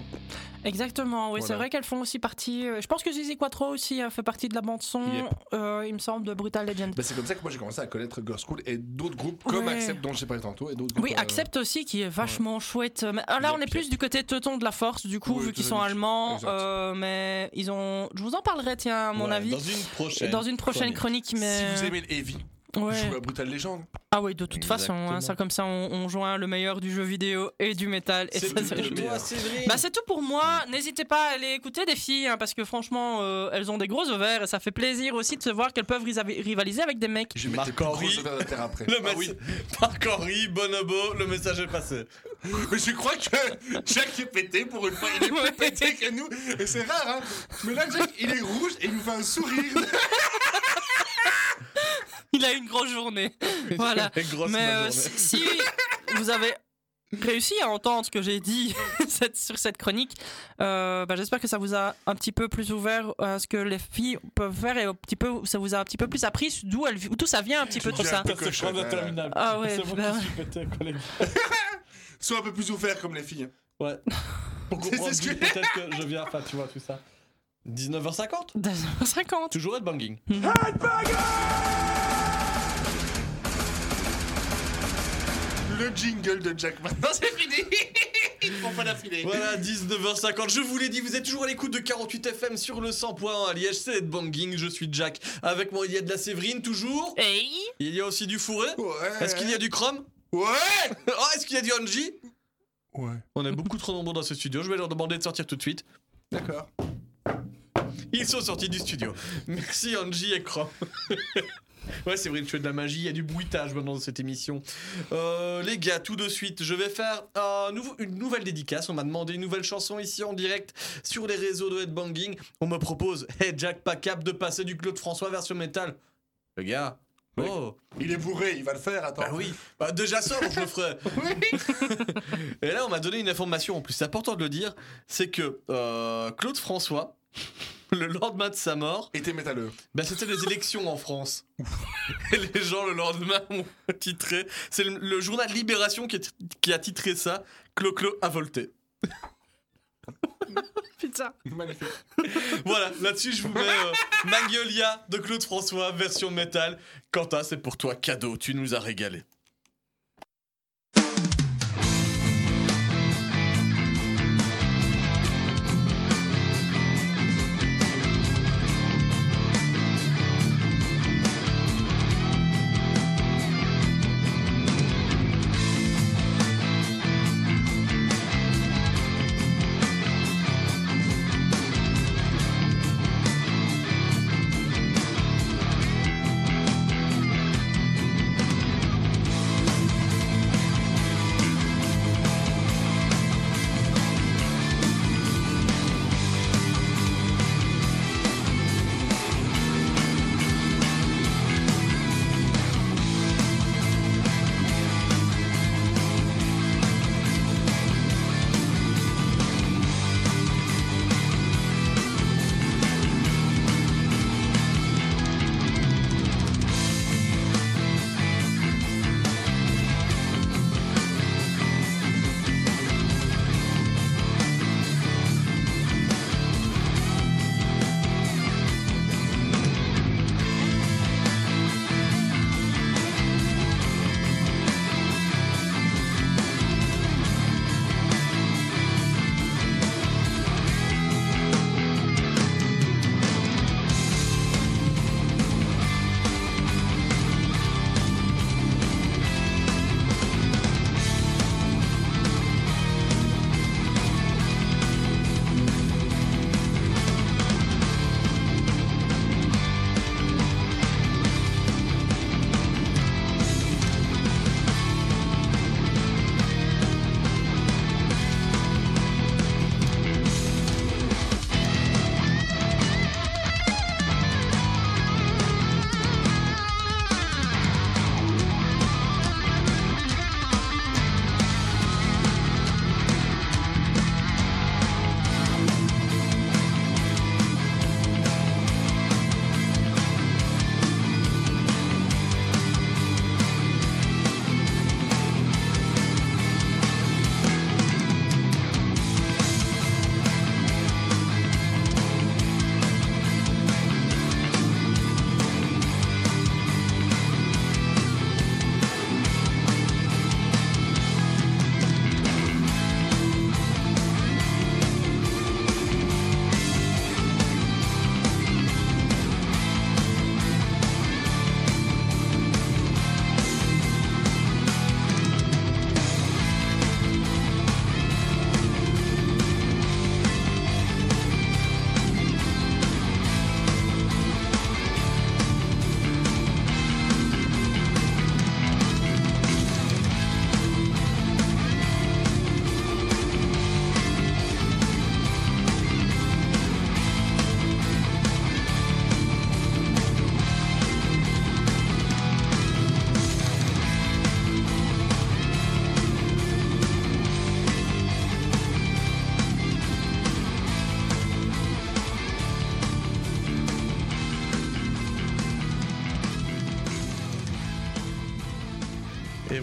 Exactement, oui, c'est vrai qu'elles font aussi partie. euh, je pense que Zizi Quattro aussi a fait partie de la bande son. Yep. euh, il me semble de Brutal Legend. Bah, c'est comme ça que moi j'ai commencé à connaître Girls School et d'autres groupes comme Ouais. Accept dont j'ai parlé tantôt et d'autres groupes. Oui, euh, Accept aussi qui est vachement chouette. Mais, ah, là, on est plus du côté teuton de la force, du coup, Oui, vu qu'ils sont allemands. Euh, mais ils ont. Je vous en parlerai, tiens, à mon Ouais, avis. dans une prochaine Dans une prochaine chronique, mais. Si vous aimez le Heavy, Ouais. à Brutal Legend. Ah oui, de toute façon, hein, ça comme ça, on, on joint le meilleur du jeu vidéo et du métal. Et C'est ça, tout c'est. Bah, c'est tout pour moi. N'hésitez pas à aller écouter des filles, hein, parce que franchement, euh, elles ont des gros ovaires et ça fait plaisir aussi de se voir qu'elles peuvent rivaliser avec des mecs. Je plus Henry. grosses ovaires de terre après. Le Ah oui. Marc Henry, Bonobo, le message est passé. Mais je crois que Jack est pété pour une fois. Il est plus pété que nous. Et c'est rare, hein. Mais là, Jack, il est rouge et il nous fait un sourire. Il a eu une grosse journée. voilà. Grosse Mais euh, journée. si, vous avez réussi à entendre ce que j'ai dit cette- sur cette chronique, euh, bah, j'espère que ça vous a un petit peu plus ouvert à ce que les filles peuvent faire et un petit peu, ça vous a un petit peu plus appris d'où ça vient un petit peu tout ça. Ah ouais, bah. Sois un peu plus ouvert comme les filles. Ouais. Pour comprendre peut-être que je viens, enfin, tu vois, tout ça. 19h50 50. Toujours Headbanging. Le jingle de Jack maintenant, c'est fini. Il prend pas d'affilée. Voilà, 19h50. Je vous l'ai dit, vous êtes toujours à l'écoute de 48 FM sur le 100.1 à Liège. C'est Headbanging. Je suis Jack. Avec moi, il y a de la Séverine, toujours. Hey Il y a aussi du fourré. Ouais. Est-ce qu'il y a du chrome Ouais. Oh, est-ce qu'il y a du Angie Ouais. On est beaucoup trop nombreux dans ce studio. Je vais leur demander de sortir tout de suite. D'accord. Ils sont sortis du studio. Merci Angie et Chrome. Ouais, c'est vrai, tu fais de la magie, il y a du bruitage maintenant dans cette émission. Euh, les gars, tout de suite, je vais faire un une nouvelle dédicace. On m'a demandé une nouvelle chanson ici en direct sur les réseaux de Headbanging. On me propose, hey Jack, pas cap de passer du Claude François version métal. Le gars, oh, Il est bourré, il va le faire, attends. bah oui, bah déjà ça, je le ferai. Et là, on m'a donné une information en plus, c'est important de le dire, c'est que euh, Claude François, le lendemain de sa mort, était métalleux. Ben, c'était les élections en France. Et les gens, le lendemain, ont titré. C'est le, le journal Libération qui, est- qui a titré ça Clo-Clo a volté. Putain. Magnifique. Voilà, là-dessus, je vous mets euh, Magnolia de Claude François, version métal. Quentin, c'est pour toi, cadeau, tu nous as régalé.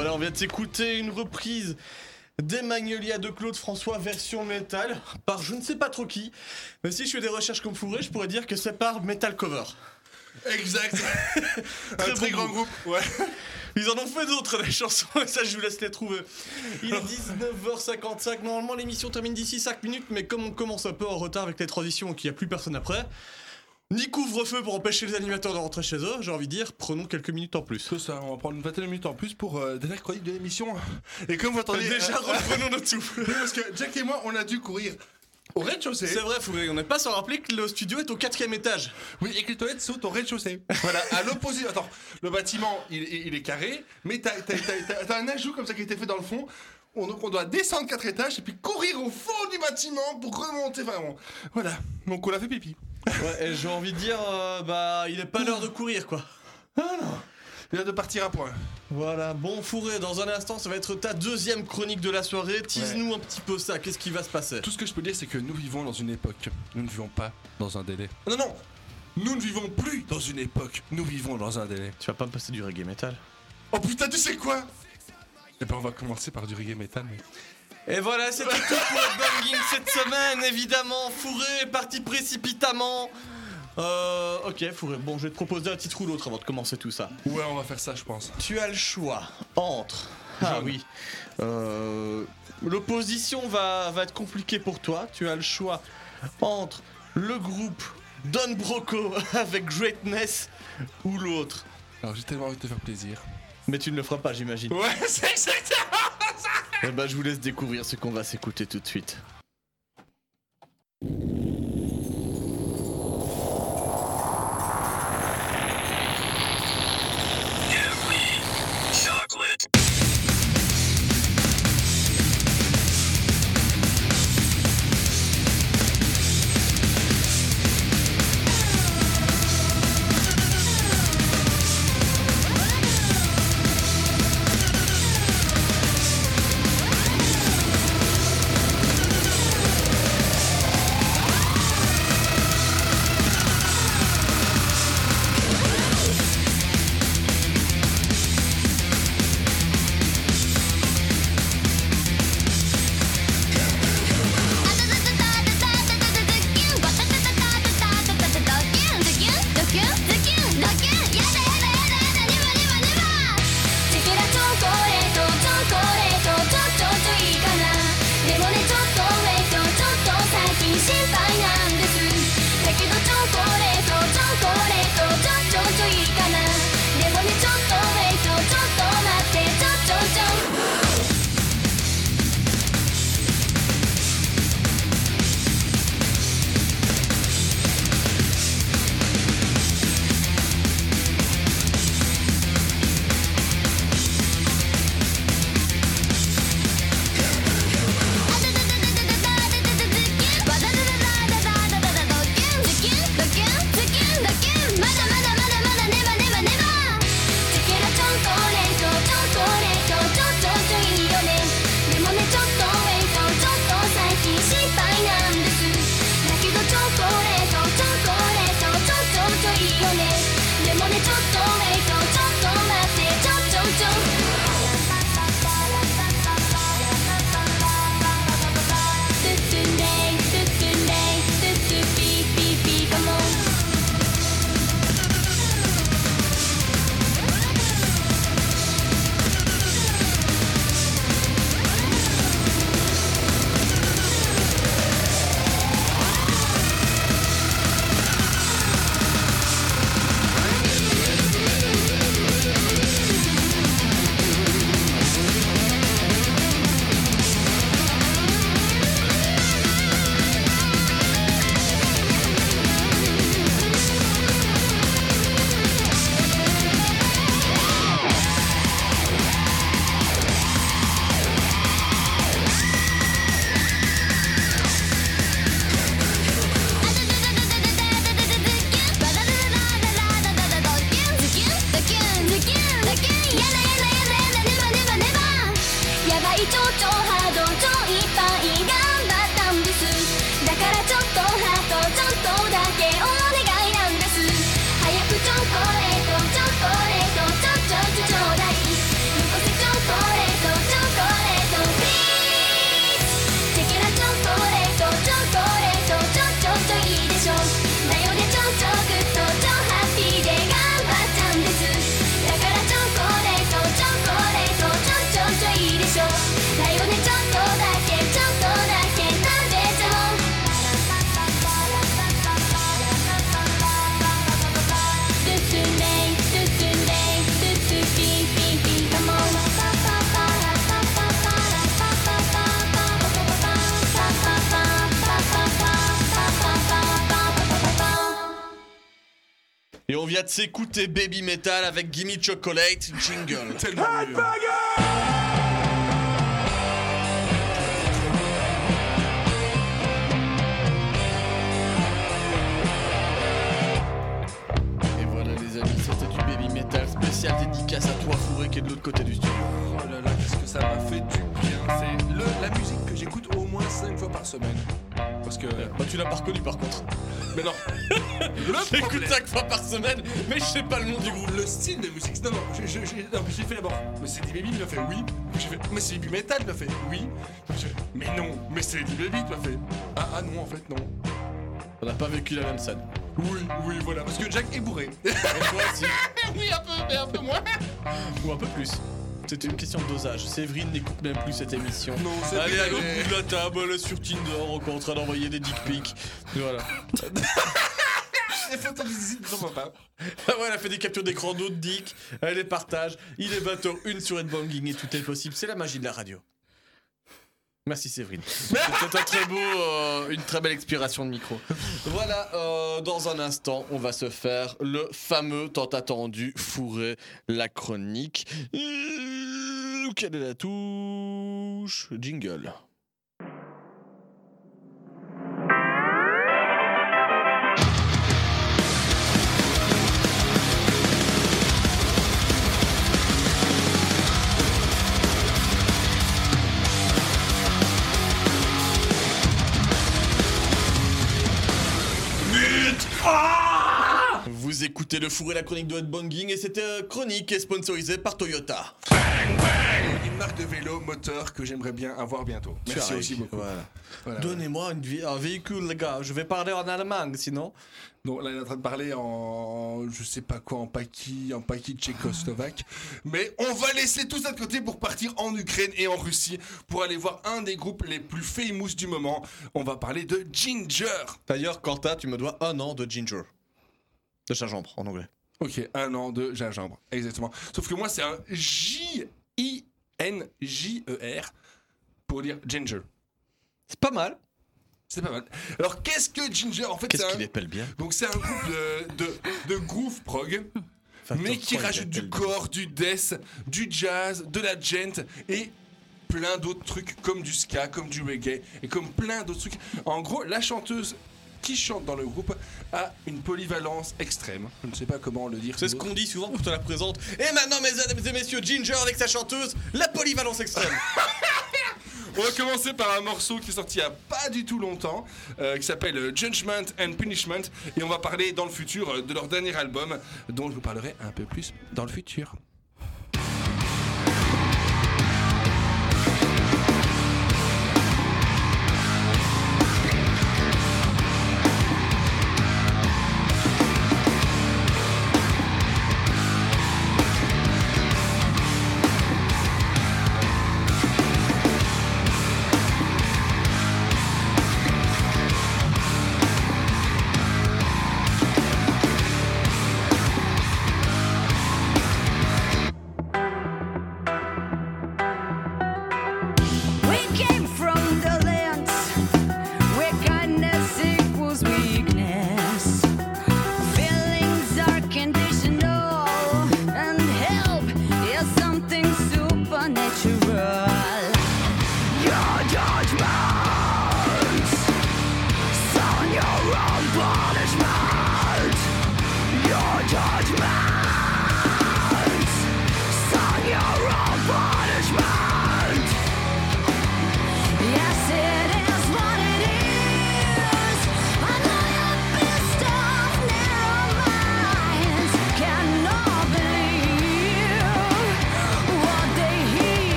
Voilà, on vient de s'écouter une reprise des Magnolia de Claude François version métal par je ne sais pas trop qui. Mais si je fais des recherches comme fourré, je pourrais dire que c'est par Metal Cover. Exact. Un très bon grand groupe. Ouais. Ils en ont fait d'autres des chansons, et ça je vous laisse les trouver. Il est 19h55, normalement l'émission termine d'ici 5 minutes, mais comme on commence un peu en retard avec les transitions et qu'il n'y a plus personne après, ni couvre-feu pour empêcher les animateurs de rentrer chez eux, j'ai envie de dire, prenons quelques minutes en plus. C'est ça, on va prendre une vingtaine de minutes en plus pour euh, dernière chronique de l'émission. Et comme vous entendez. Déjà, euh, reprenons notre souffle. Parce que Jack et moi, on a dû courir au rez-de-chaussée. C'est vrai, Fourré, on n'est pas sans rappeler que le studio est au quatrième étage. Oui, et que les toilettes sont au rez-de-chaussée. Voilà, à l'opposé. Attends, le bâtiment, il, est carré, mais t'as un ajout comme ça qui a été fait dans le fond. On, donc on doit descendre quatre étages et puis courir au fond du bâtiment pour remonter. Enfin, on- voilà. Donc on a fait pipi. Ouais, et j'ai envie de dire, euh, bah, il est pas l'heure de courir, quoi. Il a de partir à point. Voilà, bon Fourré, dans un instant, ça va être ta deuxième chronique de la soirée. Tease-nous un petit peu ça, qu'est-ce qui va se passer Tout ce que je peux dire, c'est que nous vivons dans une époque. Nous ne vivons pas dans un délai. Non, non Nous ne vivons plus dans une époque. Nous vivons dans un délai. Tu vas pas me passer du reggae metal Oh putain, tu sais quoi? Eh ben, on va commencer par du reggae metal. mais- Et voilà, c'était tout pour le banging cette semaine, évidemment. Fourré est parti précipitamment. Euh, ok, Fourré, bon, je vais te proposer un titre ou l'autre avant de commencer tout ça. Ouais, on va faire ça, je pense. Tu as le choix entre. Ah oui. Euh, L'opposition va, va être compliquée pour toi. Tu as le choix entre le groupe Don Broco avec Greatness ou l'autre. Alors, j'ai tellement envie de te faire plaisir. Mais tu ne le feras pas, j'imagine. Ouais, c'est exactement ça Eh ben, je vous laisse découvrir ce qu'on va s'écouter tout de suite. S'écouter Baby Metal avec Gimme Chocolate Jingle. Tellement mieux. Bah tu l'as pas reconnu par contre. Mais non. Le J'écoute problème- 5 fois par semaine, mais je sais pas le nom du groupe. Le style de musique. Non, non, j'ai- j'ai j'ai- non, j'ai fait d'abord. Mais c'est du baby, il m'a fait oui. J'ai fait. Mais c'est du metal, il m'a fait oui. J'ai fait, Mais non, mais c'est du baby, il m'a fait. Ah, ah non, en fait, non. On n'a pas vécu la même scène. Oui, oui, voilà. Parce que Jack est bourré. Et toi aussi. oui, un peu, mais un peu moins. Ou un peu plus. C'est une question de dosage. Séverine n'écoute même plus cette émission. Non, c'est Allez, vrai, à l'autre bout de la table, elle sur Tinder, encore en train d'envoyer des dick pics. Voilà. Les photos de son papa. Ah ouais, elle a fait des captures d'écran d'autres dick, elle les partage. Il est 20h01 sur Headbanging et tout est possible. C'est la magie de la radio. Merci Séverine. C'était un très beau, euh, une très belle expiration de micro. Voilà, euh, dans un instant, on va se faire le fameux tant attendu fourré la chronique. Euh, Quelle est la touche? Jingle. 啊！Vous écoutez le fourré la chronique de Headbanging et cette euh, chronique est sponsorisée par Toyota. Une marque de vélo moteur que j'aimerais bien avoir bientôt. Merci aussi beaucoup. Voilà. Voilà. Donnez-moi un véhicule, les gars. Je vais parler en allemand, sinon. Donc là, il est en train de parler en, je sais pas quoi, en paki, en paki tchécoslovaque. Mais on va laisser tout ça de côté pour partir en Ukraine et en Russie pour aller voir un des groupes les plus famous du moment. On va parler de Ginger. D'ailleurs, Quentin, tu me dois un an de ginger. De gingembre, en anglais. Ok, un an de gingembre, exactement. Sauf que moi, c'est un J-I-N-J-E-R pour dire Ginger. C'est pas mal. C'est pas mal. Alors, qu'est-ce que Ginger? En fait, Qu'est-ce qu'il un... épelle bien Donc, c'est un groupe de, de, de groove prog. mais qui rajoute du appelle corps, du death, du jazz, de la gent et plein d'autres trucs comme du ska, comme du reggae et comme plein d'autres trucs. En gros, la chanteuse qui chante dans le groupe a une polyvalence extrême. Je ne sais pas comment le dire. C'est ce qu'on dit souvent quand on te la présente. Et maintenant, mesdames et messieurs, Ginger avec sa chanteuse, la polyvalence extrême. On va commencer par un morceau qui est sorti il y a pas du tout longtemps, euh, qui s'appelle Judgment and Punishment, et on va parler dans le futur euh, de leur dernier album, dont je vous parlerai un peu plus dans le futur.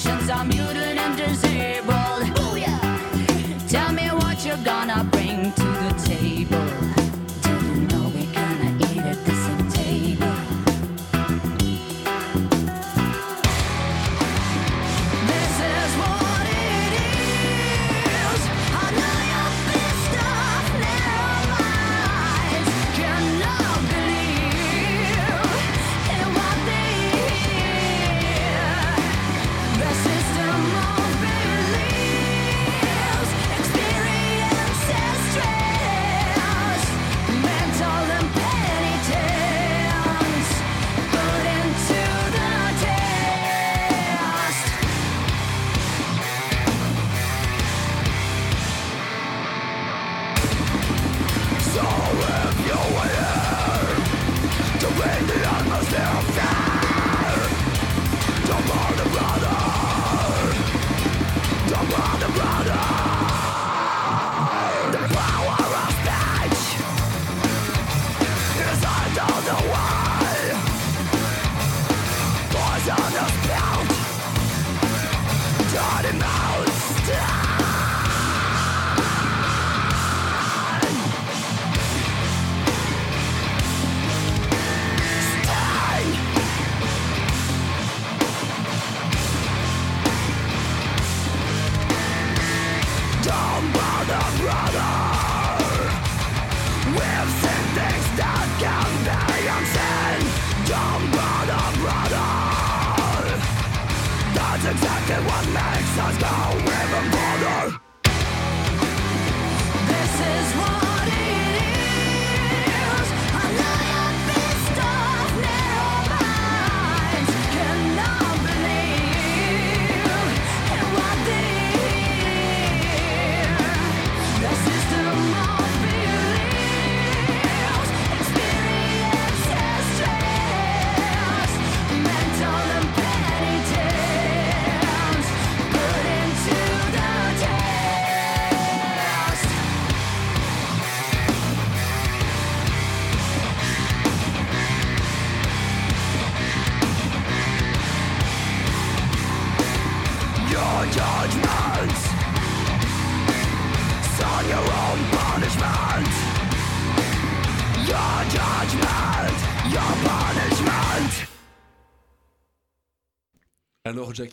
addictions are muted and disabled. Booyah! Tell me what you're gonna bring.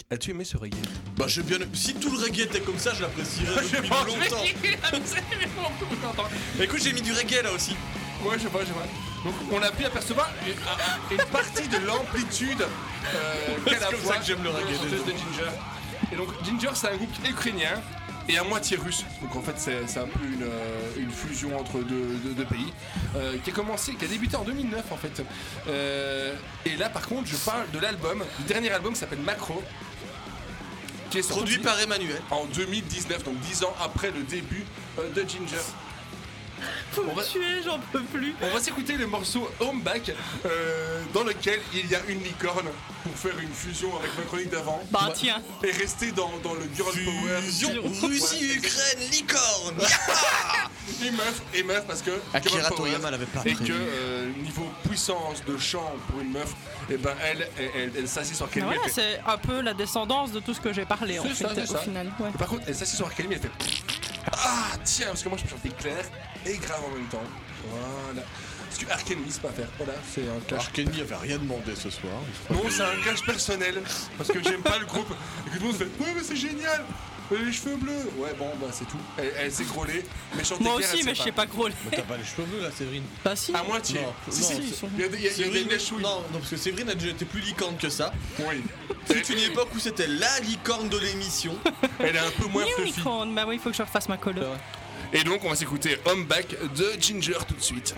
As-tu aimé ce reggae? Bah j'ai bien. Si tout le reggae était comme ça, je l'apprécierais depuis pense- longtemps. Écoute, j'ai mis du reggae là aussi. Ouais, je vois, je vois. Donc, on a pu apercevoir une, une partie de l'amplitude euh, C'est comme ça que j'aime le de reggae, désolé. de Ginger. Et donc, Ginger, c'est un groupe ukrainien et à moitié russe. Donc, en fait, c'est un peu une, euh, une fusion entre deux, deux- deux pays euh, qui a commencé, qui a débuté en 2009 en fait. Euh, et là, par contre, je parle de l'album, du dernier album qui s'appelle Macro. Qui est sorti Produit par Emmanuel. En 2019, donc 10 ans après le début euh, de Ginger. Faut On me va- tuer, j'en peux plus. On va s'écouter le morceau Home Back euh, dans lequel il y a une licorne pour faire une fusion avec ma chronique d'avant. Bah, Ouais. tiens. Et rester dans, dans le girl power. Fusion Russie-Ukraine, licorne Et meuf, et meuf parce que. Akira girl power, Toriyama l'avait pas Et que euh, niveau puissance de chant pour une meuf, et ben elle, elle, elle, elle s'assied sur elle fait- c'est un peu la descendance de tout ce que j'ai parlé en ça, fait, c'est au ça. final. ouais. Et Par contre, elle s'assied sur Kelly, elle fait. Ah tiens, parce que moi je peux chanter clair et grave en même temps. Voilà. Parce que Arkenemy, c'est pas faire. Voilà, c'est un clash. Arkeny avait rien demandé ce soir. Non, c'est un clash personnel. Parce que j'aime pas le groupe. Et que tout le monde fait Ouais, mais c'est génial Elle a les cheveux bleus Ouais, bon, bah c'est tout. Elle, elle s'est grôlée. Mais chanter Moi clair, aussi, mais sait je sais pas grôler. Mais t'as pas les cheveux bleus là, Séverine Bah si. À moitié. Non, si, non, si, il y a, des- y a- des. Non, non, parce que Séverine a déjà été plus licorne que ça. Oui. C'est une époque où c'était la licorne de l'émission. Elle est un peu moins fluffy. Bah oui, il faut que je refasse ma colle. Et donc, on va s'écouter Home Back de Ginger tout de suite.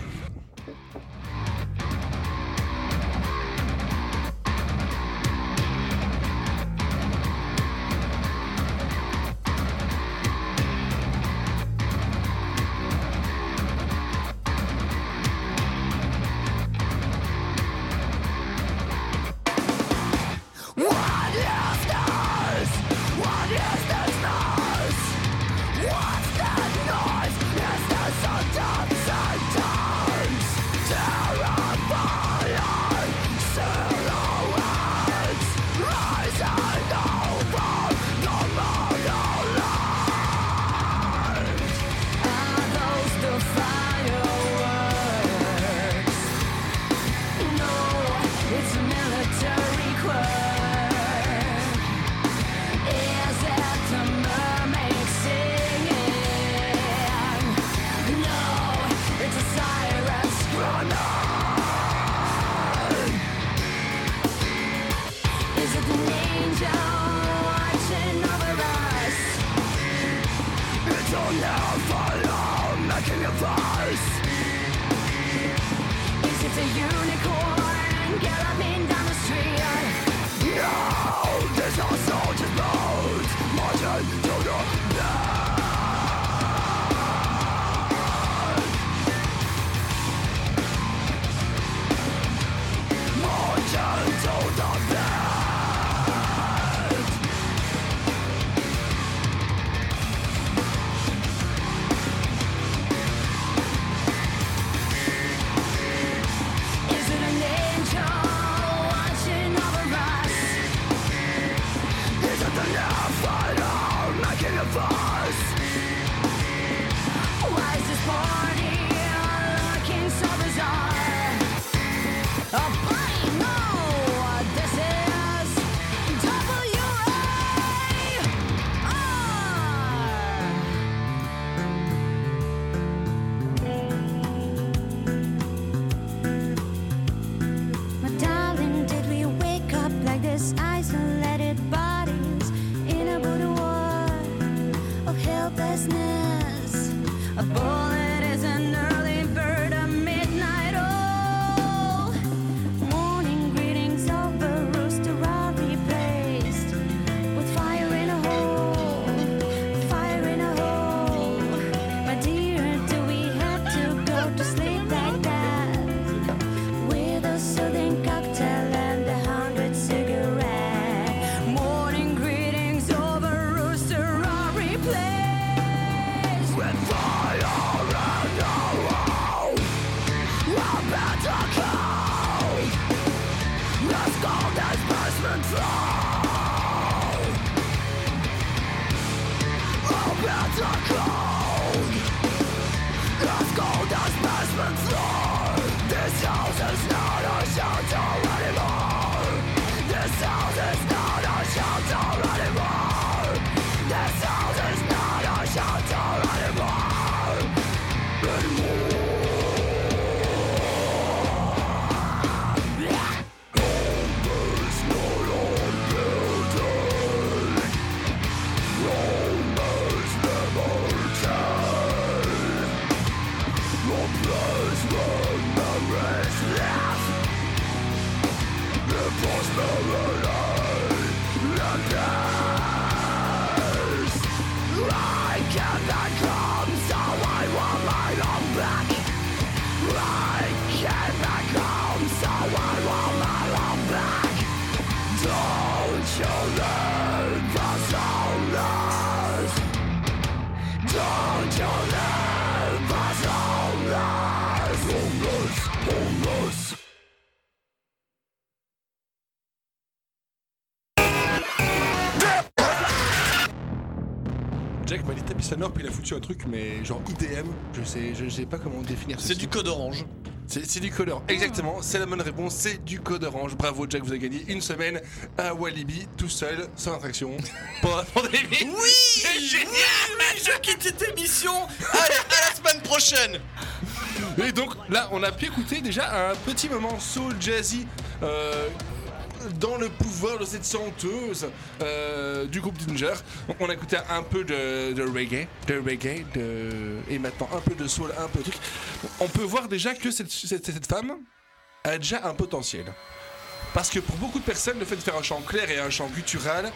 Puis il a foutu un truc, mais genre IDM, je sais, je sais pas comment définir C'est du code orange. C'est c'est du code orange, exactement, c'est la bonne réponse, c'est du code orange. Bravo Jack, vous avez gagné une semaine à Walibi, tout seul, sans attraction, pendant la pandémie. Oui C'est génial Oui, je quitte cette émission Allez, à la semaine prochaine Et donc là, on a pu écouter déjà un petit moment soul jazzy. euh, dans le pouvoir de cette chanteuse euh, du groupe Ginger. Donc, on a écouté un peu de, reggae, de reggae, et maintenant un peu de soul, un peu de truc. On peut voir déjà que cette, cette, cette femme a déjà un potentiel. Parce que pour beaucoup de personnes, le fait de faire un chant clair et un chant guttural,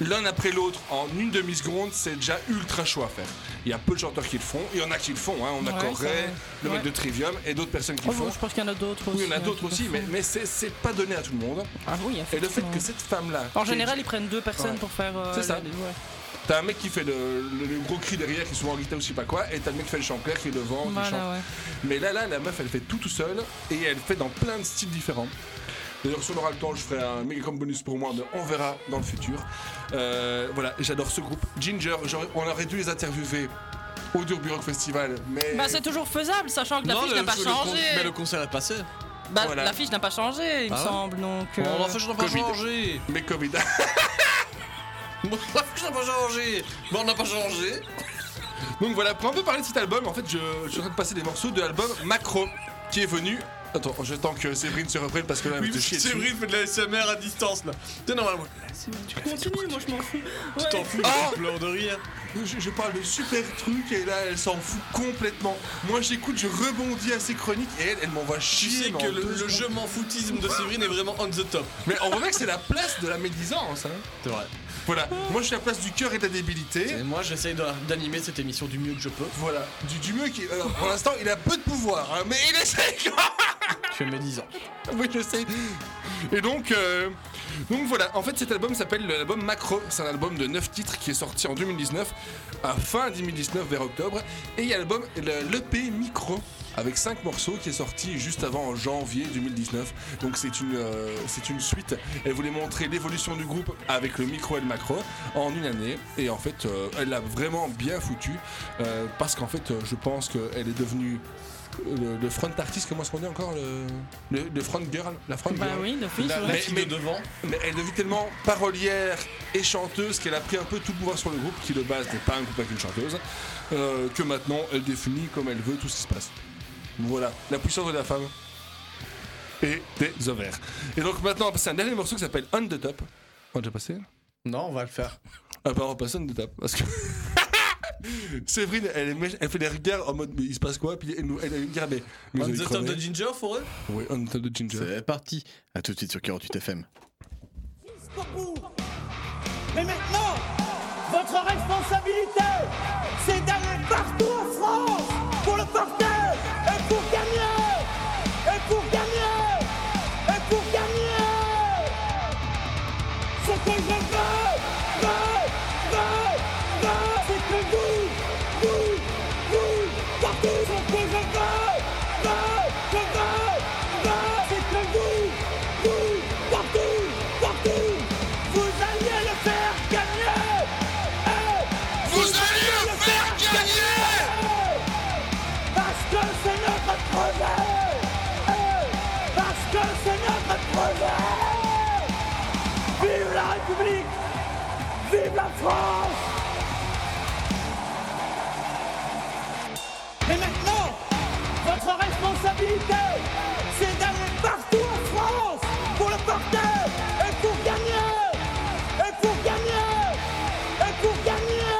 l'un après l'autre en une demi-seconde, c'est déjà ultra chaud à faire. Il y a peu de chanteurs qui le font, il y en a qui le font, hein. on a Ouais, vrai. le mec de Trivium et d'autres personnes qui Oh, le font. bon, je pense qu'il y en a d'autres aussi. Oui, il y en a hein, d'autres le aussi, mais, font. mais c'est, pas donné à tout le monde. Ah oui, Et le fait que cette femme-là. En général, ils prennent deux personnes Ouais. pour faire. euh, C'est ça. T'as un mec qui fait le, le- le gros cri derrière, qui souvent en guitare ou je sais pas quoi, et t'as le mec qui fait le chant clair, qui est devant, qui chante. ouais. Mais là, là, la meuf, elle fait tout tout seul, et elle fait dans plein de styles différents. D'ailleurs, si on aura le temps, je ferai un méga comme bonus pour moi, mais on verra dans le futur. Euh, voilà, j'adore ce groupe. Ginger, on aurait dû les interviewer au Rock Festival, mais. Bah, c'est toujours faisable, sachant que la Non, fiche le- n'a pas le changé. Mais le concert est passé. Bah, Voilà. la fiche n'a pas changé, il me Ah ouais semble. Donc. Euh, la fiche n'a pas Covid. changé Mais Covid. La fiche n'a pas changé Bon, on n'a pas changé Donc voilà, pour un peu parler de cet album, en fait, je, je suis en train de passer des morceaux de l'album Macro, qui est venu. Attends, j'attends que Séverine se reprenne parce que là, elle Oui, que chier. Séverine fait de la SMR à distance là. T'es normal, moi. Tu continues, moi je m'en fous. Tu t'en fous, Ah je pleure de rire. Je, je parle de super trucs et là, elle s'en fout complètement. Moi, j'écoute, je rebondis à ses chroniques et elle, elle m'envoie Tu chier. sais mais que le, deux le secondes. je m'en foutisme de Séverine est vraiment on the top. Mais on voit bien que c'est la place de la médisance. Hein. C'est vrai. Voilà, moi, je suis à la place du cœur et de la débilité. Et moi, j'essaye d'animer cette émission du mieux que je peux. Voilà, du, du mieux qui. alors, pour l'instant, il a peu de pouvoir, hein, mais il même. Je mes 10 ans. Oui, je sais. Et donc, euh, donc voilà, en fait cet album s'appelle l'album Macro. C'est un album de 9 titres qui est sorti en 2019, à fin 2019 vers octobre. Et il y a l'album, le- l'EP Micro, avec 5 morceaux qui est sorti juste avant en janvier 2019. Donc c'est une, euh, c'est une suite. Elle voulait montrer l'évolution du groupe avec le micro et le macro en une année. Et en fait, euh, elle l'a vraiment bien foutu. euh, parce qu'en fait, euh, je pense qu'elle est devenue le, le front artiste, comment est-ce qu'on dit encore le, le, le front girl La front Bah girl oui, La- ouais. La mais, fille mais- de devant. mais elle devient tellement parolière et chanteuse qu'elle a pris un peu tout le pouvoir sur le groupe, qui de base n'est pas un groupe avec une chanteuse, euh, que maintenant elle définit comme elle veut tout ce qui se passe. Voilà, la puissance de la femme et des ovaires. Et donc maintenant on va passer à un dernier morceau qui s'appelle On the Top. On a déjà passé Non, on va le faire. Ah bah on va passer On the Top parce que. Séverine, elle, est elle fait des regards en mode mais il se passe quoi? Puis elle nous elle, elle regarde mais. mais On the top de Ginger, Forêt Oui, On the Top de Ginger. C'est parti. A tout de suite sur 48 FM. Mais maintenant, votre responsabilité, c'est d'aller partout en France pour le porter Parce que c'est notre projet Vive la République. Vive la France. Et maintenant, votre responsabilité, c'est d'aller partout en France pour le porter et pour gagner. Et pour gagner. Et pour gagner.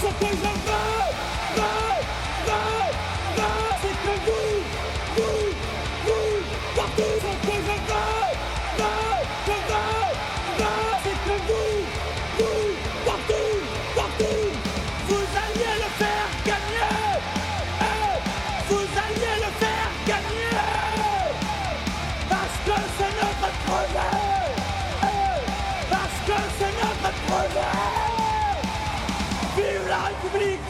Ce que je veux, Vive la République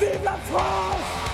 Vive la France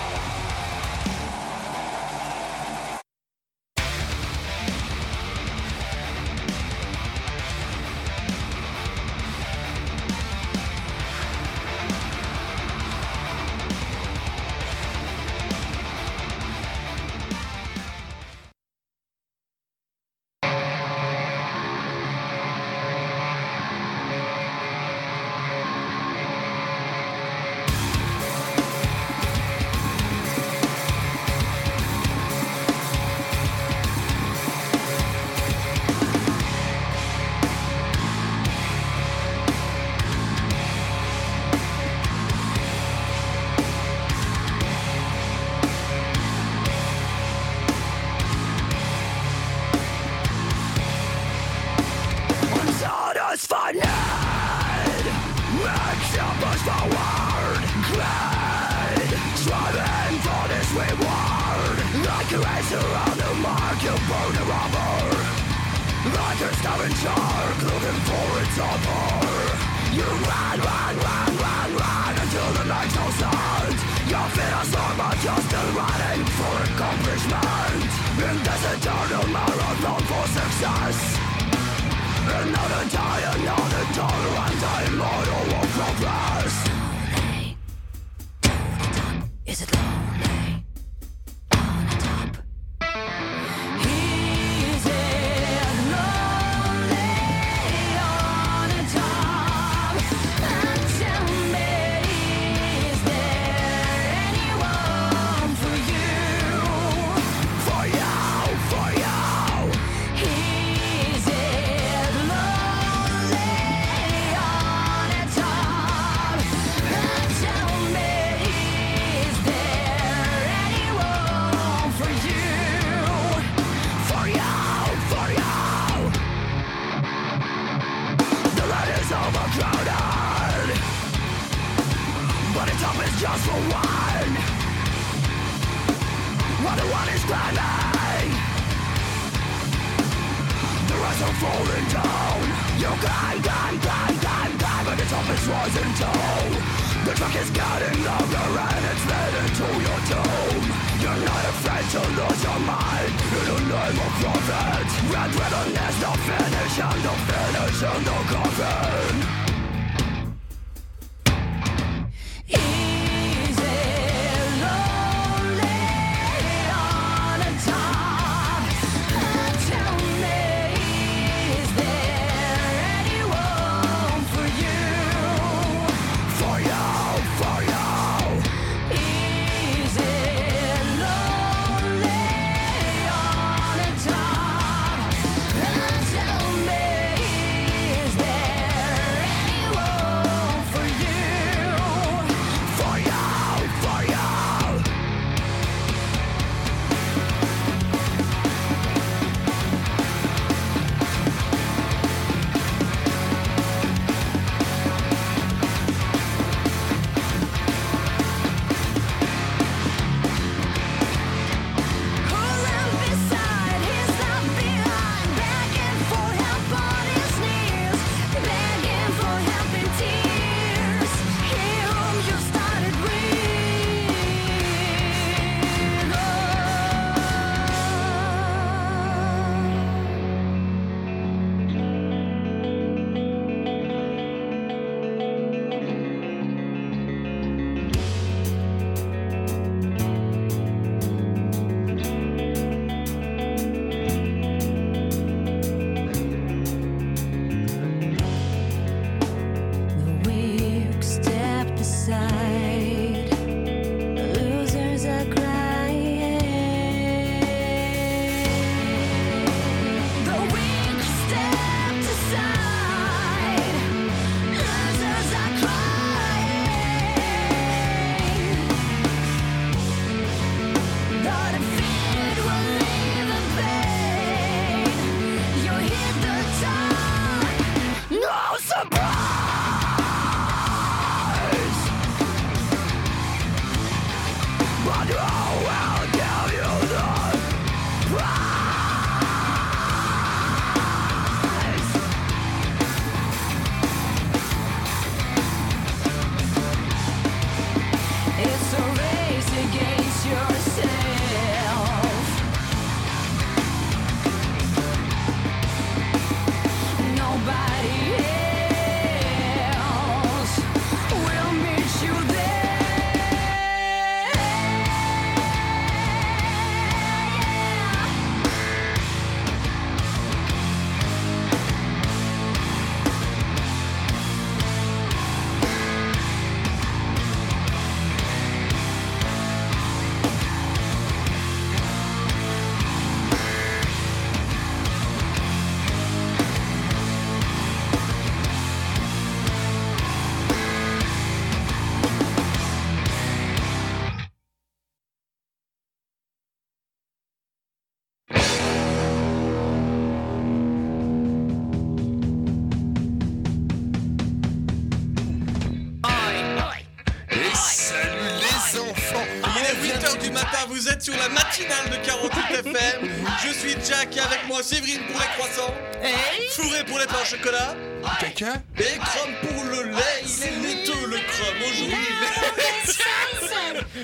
Fourré pour les pains au chocolat. Caca. Et Chrome pour le lait. Il est laiteux le Chrome aujourd'hui.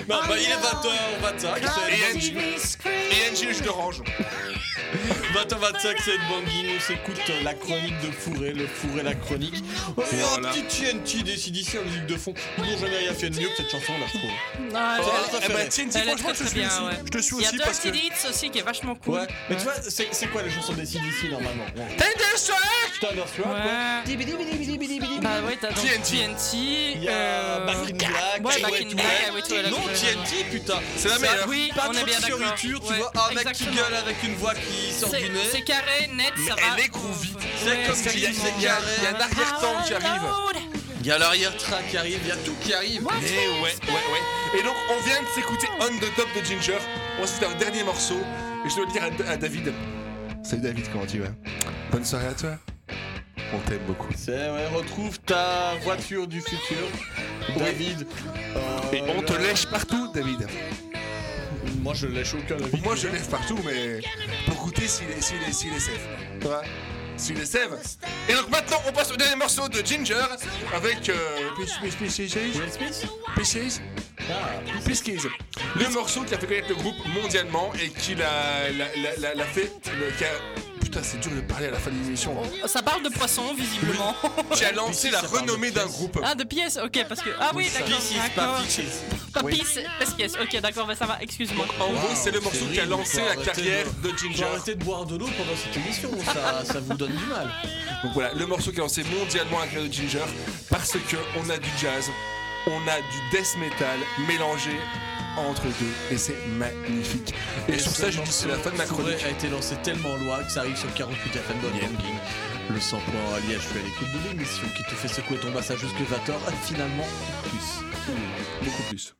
Bah, bah, il est 20h25. Et Angie. Et Angie, le jus d'orange. 20h25, c'est Banging. On s'écoute la chronique de Fourré, le Fourré, la chronique. Oh, il y a un Voilà. petit TNT décidé en musique de fond. Ils n'ont jamais rien fait de mieux que cette chanson là, je trouve. Ah, elle- ben, TNT, Elle franchement, je te suis aussi. ouais. Je te suis Il y a aussi parce que. qui est vachement cool. Ouais, mais tu vois, c'est quoi les chansons des CDC normalement? Ouais. Ouais. Ouais. Bah ouais, t'as TNT. TNT. Il y a euh, Back in Black, Ouais, Back in Black, Non. TNT, putain. C'est la meilleure. Oui, Pas on trop est bien de d'accord. fioriture, tu vois. Un mec qui gueule avec une voix qui sort C'est du nez. c'est carré, net, ça va. elle est groovy. C'est comme dit, il y a- c'est il y a carré. il y a un arrière-temps qui arrive. Il y a l'arrière-train qui arrive, il y a tout qui arrive. Mais ouais, ouais, ouais. Et donc, on vient de s'écouter On the Top de Ginger. On va se faire un dernier morceau. Et je dois le dire à, à David. Salut David, comment tu vas? Bonne soirée à toi. On t'aime beaucoup. C'est ouais, retrouve ta voiture du futur, David. Euh, Et on te lèche partout, David. Moi je lèche aucun David. Moi, je lève partout, mais pour goûter s'il est, s'il est, s'il est safe. Tu vois? S'il est safe. Et donc maintenant, on passe au dernier morceau de Ginger avec. Euh, Will Smith? Pieces Ah, Pisces. Le morceau qui a fait connaître le groupe mondialement et qui l'a, l'a, l'a- l'a- l'a fait. le- qui a- putain, c'est dur de parler à la fin de l'émission. Ça parle de poissons, visiblement. Qui a lancé la renommée d'un groupe. Ah, de pièces, ok, parce que. Ah oui, d'accord. Oui. pièces, ok, d'accord, bah ça va, excuse-moi. En gros, c'est le morceau qui a lancé la carrière de Ginger. arrêter de boire de l'eau pendant cette émission, ça, ça vous donne du mal. Donc voilà, le morceau qui a lancé mondialement la carrière de Ginger parce que on a du jazz, on a du death metal mélangé entre deux et c'est magnifique. Et, sur ça, je dis c'est la fin de ma chronique. a été lancé tellement loin que ça arrive sur 48 FM dans le Banging. Le 100 points à Liège, je suis à l'écoute de l'émission qui te fait secouer ton bassin jusque 20h, et finalement plus. Beaucoup plus.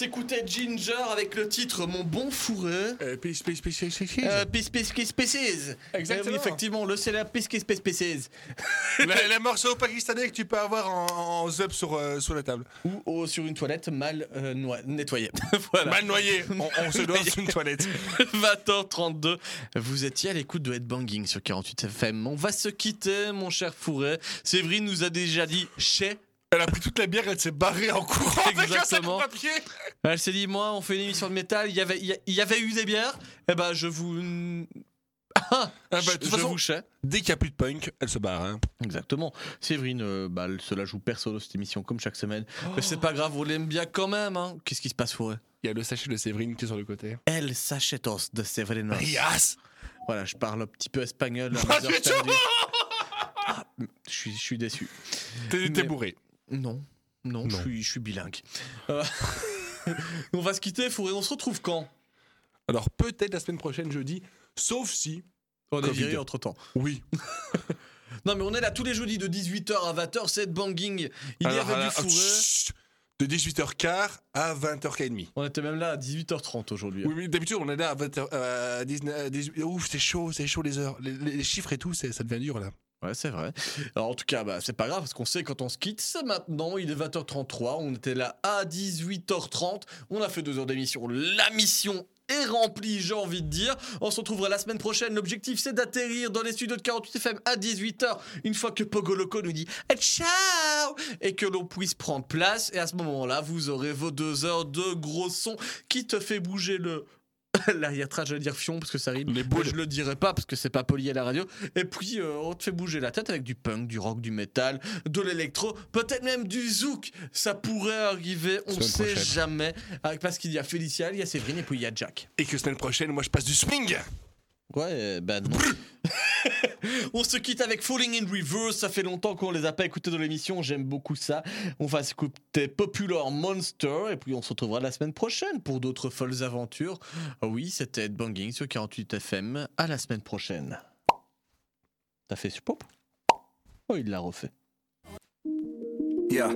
S'écoutait Ginger avec le titre Mon bon fourré. Peace, peace, peace, peace, peace. Euh, Peace, peace, peace, pieces. Exactement. Eh oui, effectivement, le célèbre Peace, peace, peace, les morceaux pakistanais que tu peux avoir en, en zup sur, euh, sur la table. Ou oh, sur une toilette mal euh, nettoyée. voilà. Mal noyé. On, on se doit sur une toilette. 20h32. Vous étiez à l'écoute de Headbanging sur 48 FM. On va se quitter, mon cher Fourret. Séverine nous a déjà dit chez. Elle a pris toute la bière, elle s'est barrée en courant avec un sac Exactement. de papier. Elle s'est dit, moi, on fait une émission de métal. Il y avait, il y avait eu des bières. Eh ben, je vous. Ah, bah, de toute façon- vous chais. Dès qu'il n'y a plus de punk, elle se barre. hein. Exactement. Séverine, euh, bah, elle se la joue perso dans cette émission, comme chaque semaine. Oh. Mais c'est pas grave, on l'aime bien quand même. Hein. Qu'est-ce qui se passe, Fourret Il y a le sachet de Séverine qui est sur le côté. El Sachetos de Severinos. Yes Voilà, je parle un petit peu espagnol. Ah, je suis, je suis déçu. T'es bourré. Non, non, Je, suis, je suis bilingue. Euh, on va se quitter, Fourré. On se retrouve quand? Alors peut-être la semaine prochaine, jeudi, sauf si. On est viré entre temps. Oui. Non, mais on est là tous les jeudis de 18h à 20h. C'est banging. Il y avait alors, du Fourré. chut, de 18h15 à 20h30. On était même là à 18h30 aujourd'hui. Oui, oui, d'habitude, on est là à 20h. euh, à 19, à 18 Ouf, c'est chaud, c'est chaud les heures. Les, chiffres et tout, ça devient dur là. Ouais, c'est vrai. Alors, en tout cas, bah, c'est pas grave parce qu'on sait quand on se quitte, c'est maintenant. Il est 20h33. On était là à 18h30. On a fait deux heures d'émission. La mission est remplie, j'ai envie de dire. On se retrouvera la semaine prochaine. L'objectif, c'est d'atterrir dans les studios de 48 FM à 18h. Une fois que Pogo Loco nous dit Eh, ciao et que l'on puisse prendre place. Et à ce moment-là, vous aurez vos deux heures de gros son qui te fait bouger le. L'arrière-train, j'allais dire fion parce que ça rime. Les Mais boules. je le dirai pas parce que c'est pas poli à la radio. Et puis, euh, on te fait bouger la tête avec du punk, du rock, du métal, de l'électro, peut-être même du zouk. Ça pourrait arriver, on Semaine sait prochaine. jamais. Parce qu'il y a Félicia, il y a Séverine et puis il y a Jack. Et que semaine prochaine, moi je passe du swing. Ouais, ben non. on se quitte avec Falling in Reverse. Ça fait longtemps qu'on les a pas écoutés dans l'émission. J'aime beaucoup ça. On va s'écouter Popular Monster. Et puis on se retrouvera la semaine prochaine pour d'autres folles aventures. Ah Oui, c'était Ed Banging sur 48 FM. À la semaine prochaine. T'as fait ce pop? Oh, il l'a refait. Yeah.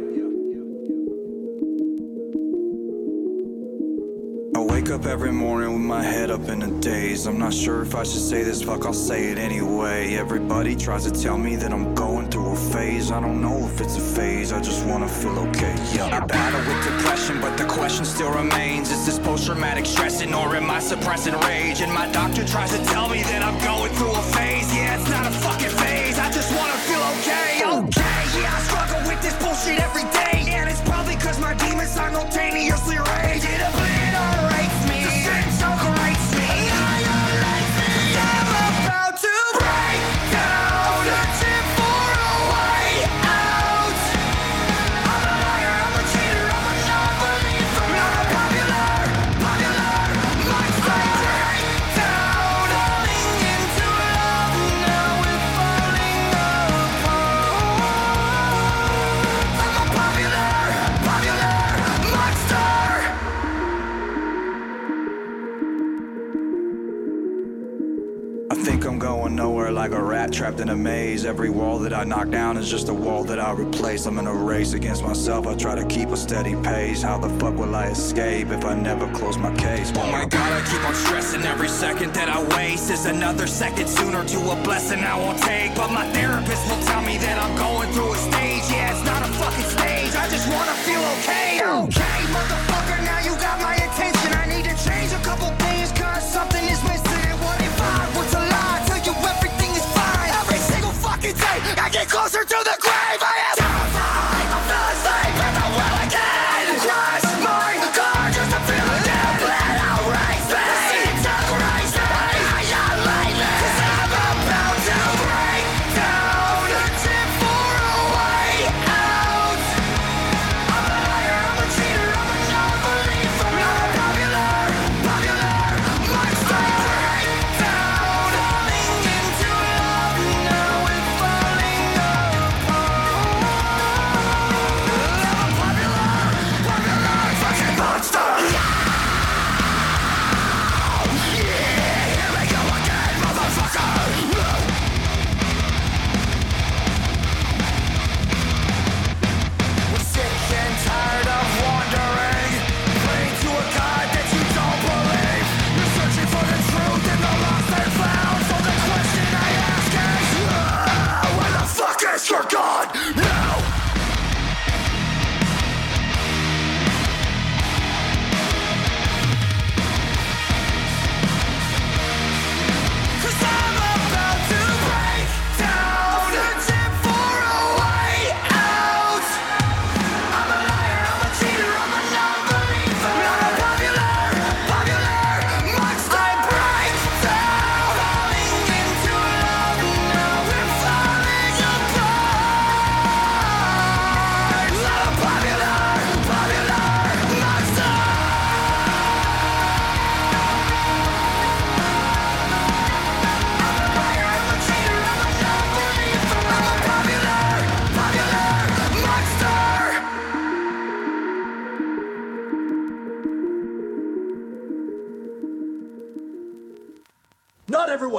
Wake up every morning with my head up in a daze. I'm not sure if I should say this, fuck, I'll say it anyway. Everybody tries to tell me that I'm going through a phase. I don't know if it's a phase, I just wanna feel okay. Yeah. I battle with depression, but the question still remains Is this post traumatic stressing or am I suppressing rage? And my doctor tries to tell me that I'm going through a phase. Yeah, it's not a fucking phase, I just wanna feel okay. Okay, yeah, I struggle with this bullshit every day. And it's probably cause my demons simultaneously rage. Trapped in a maze. Every wall that I knock down is just a wall that I replace. I'm in a race against myself. I try to keep a steady pace. How the fuck will I escape if I never close my case? Oh my god, I keep on stressing. Every second that I waste is another second sooner to a blessing I won't take. But my therapist will tell me that I'm going through a stage. Yeah, it's not a fucking stage. I just wanna feel okay. Okay, motherfucker, now you got my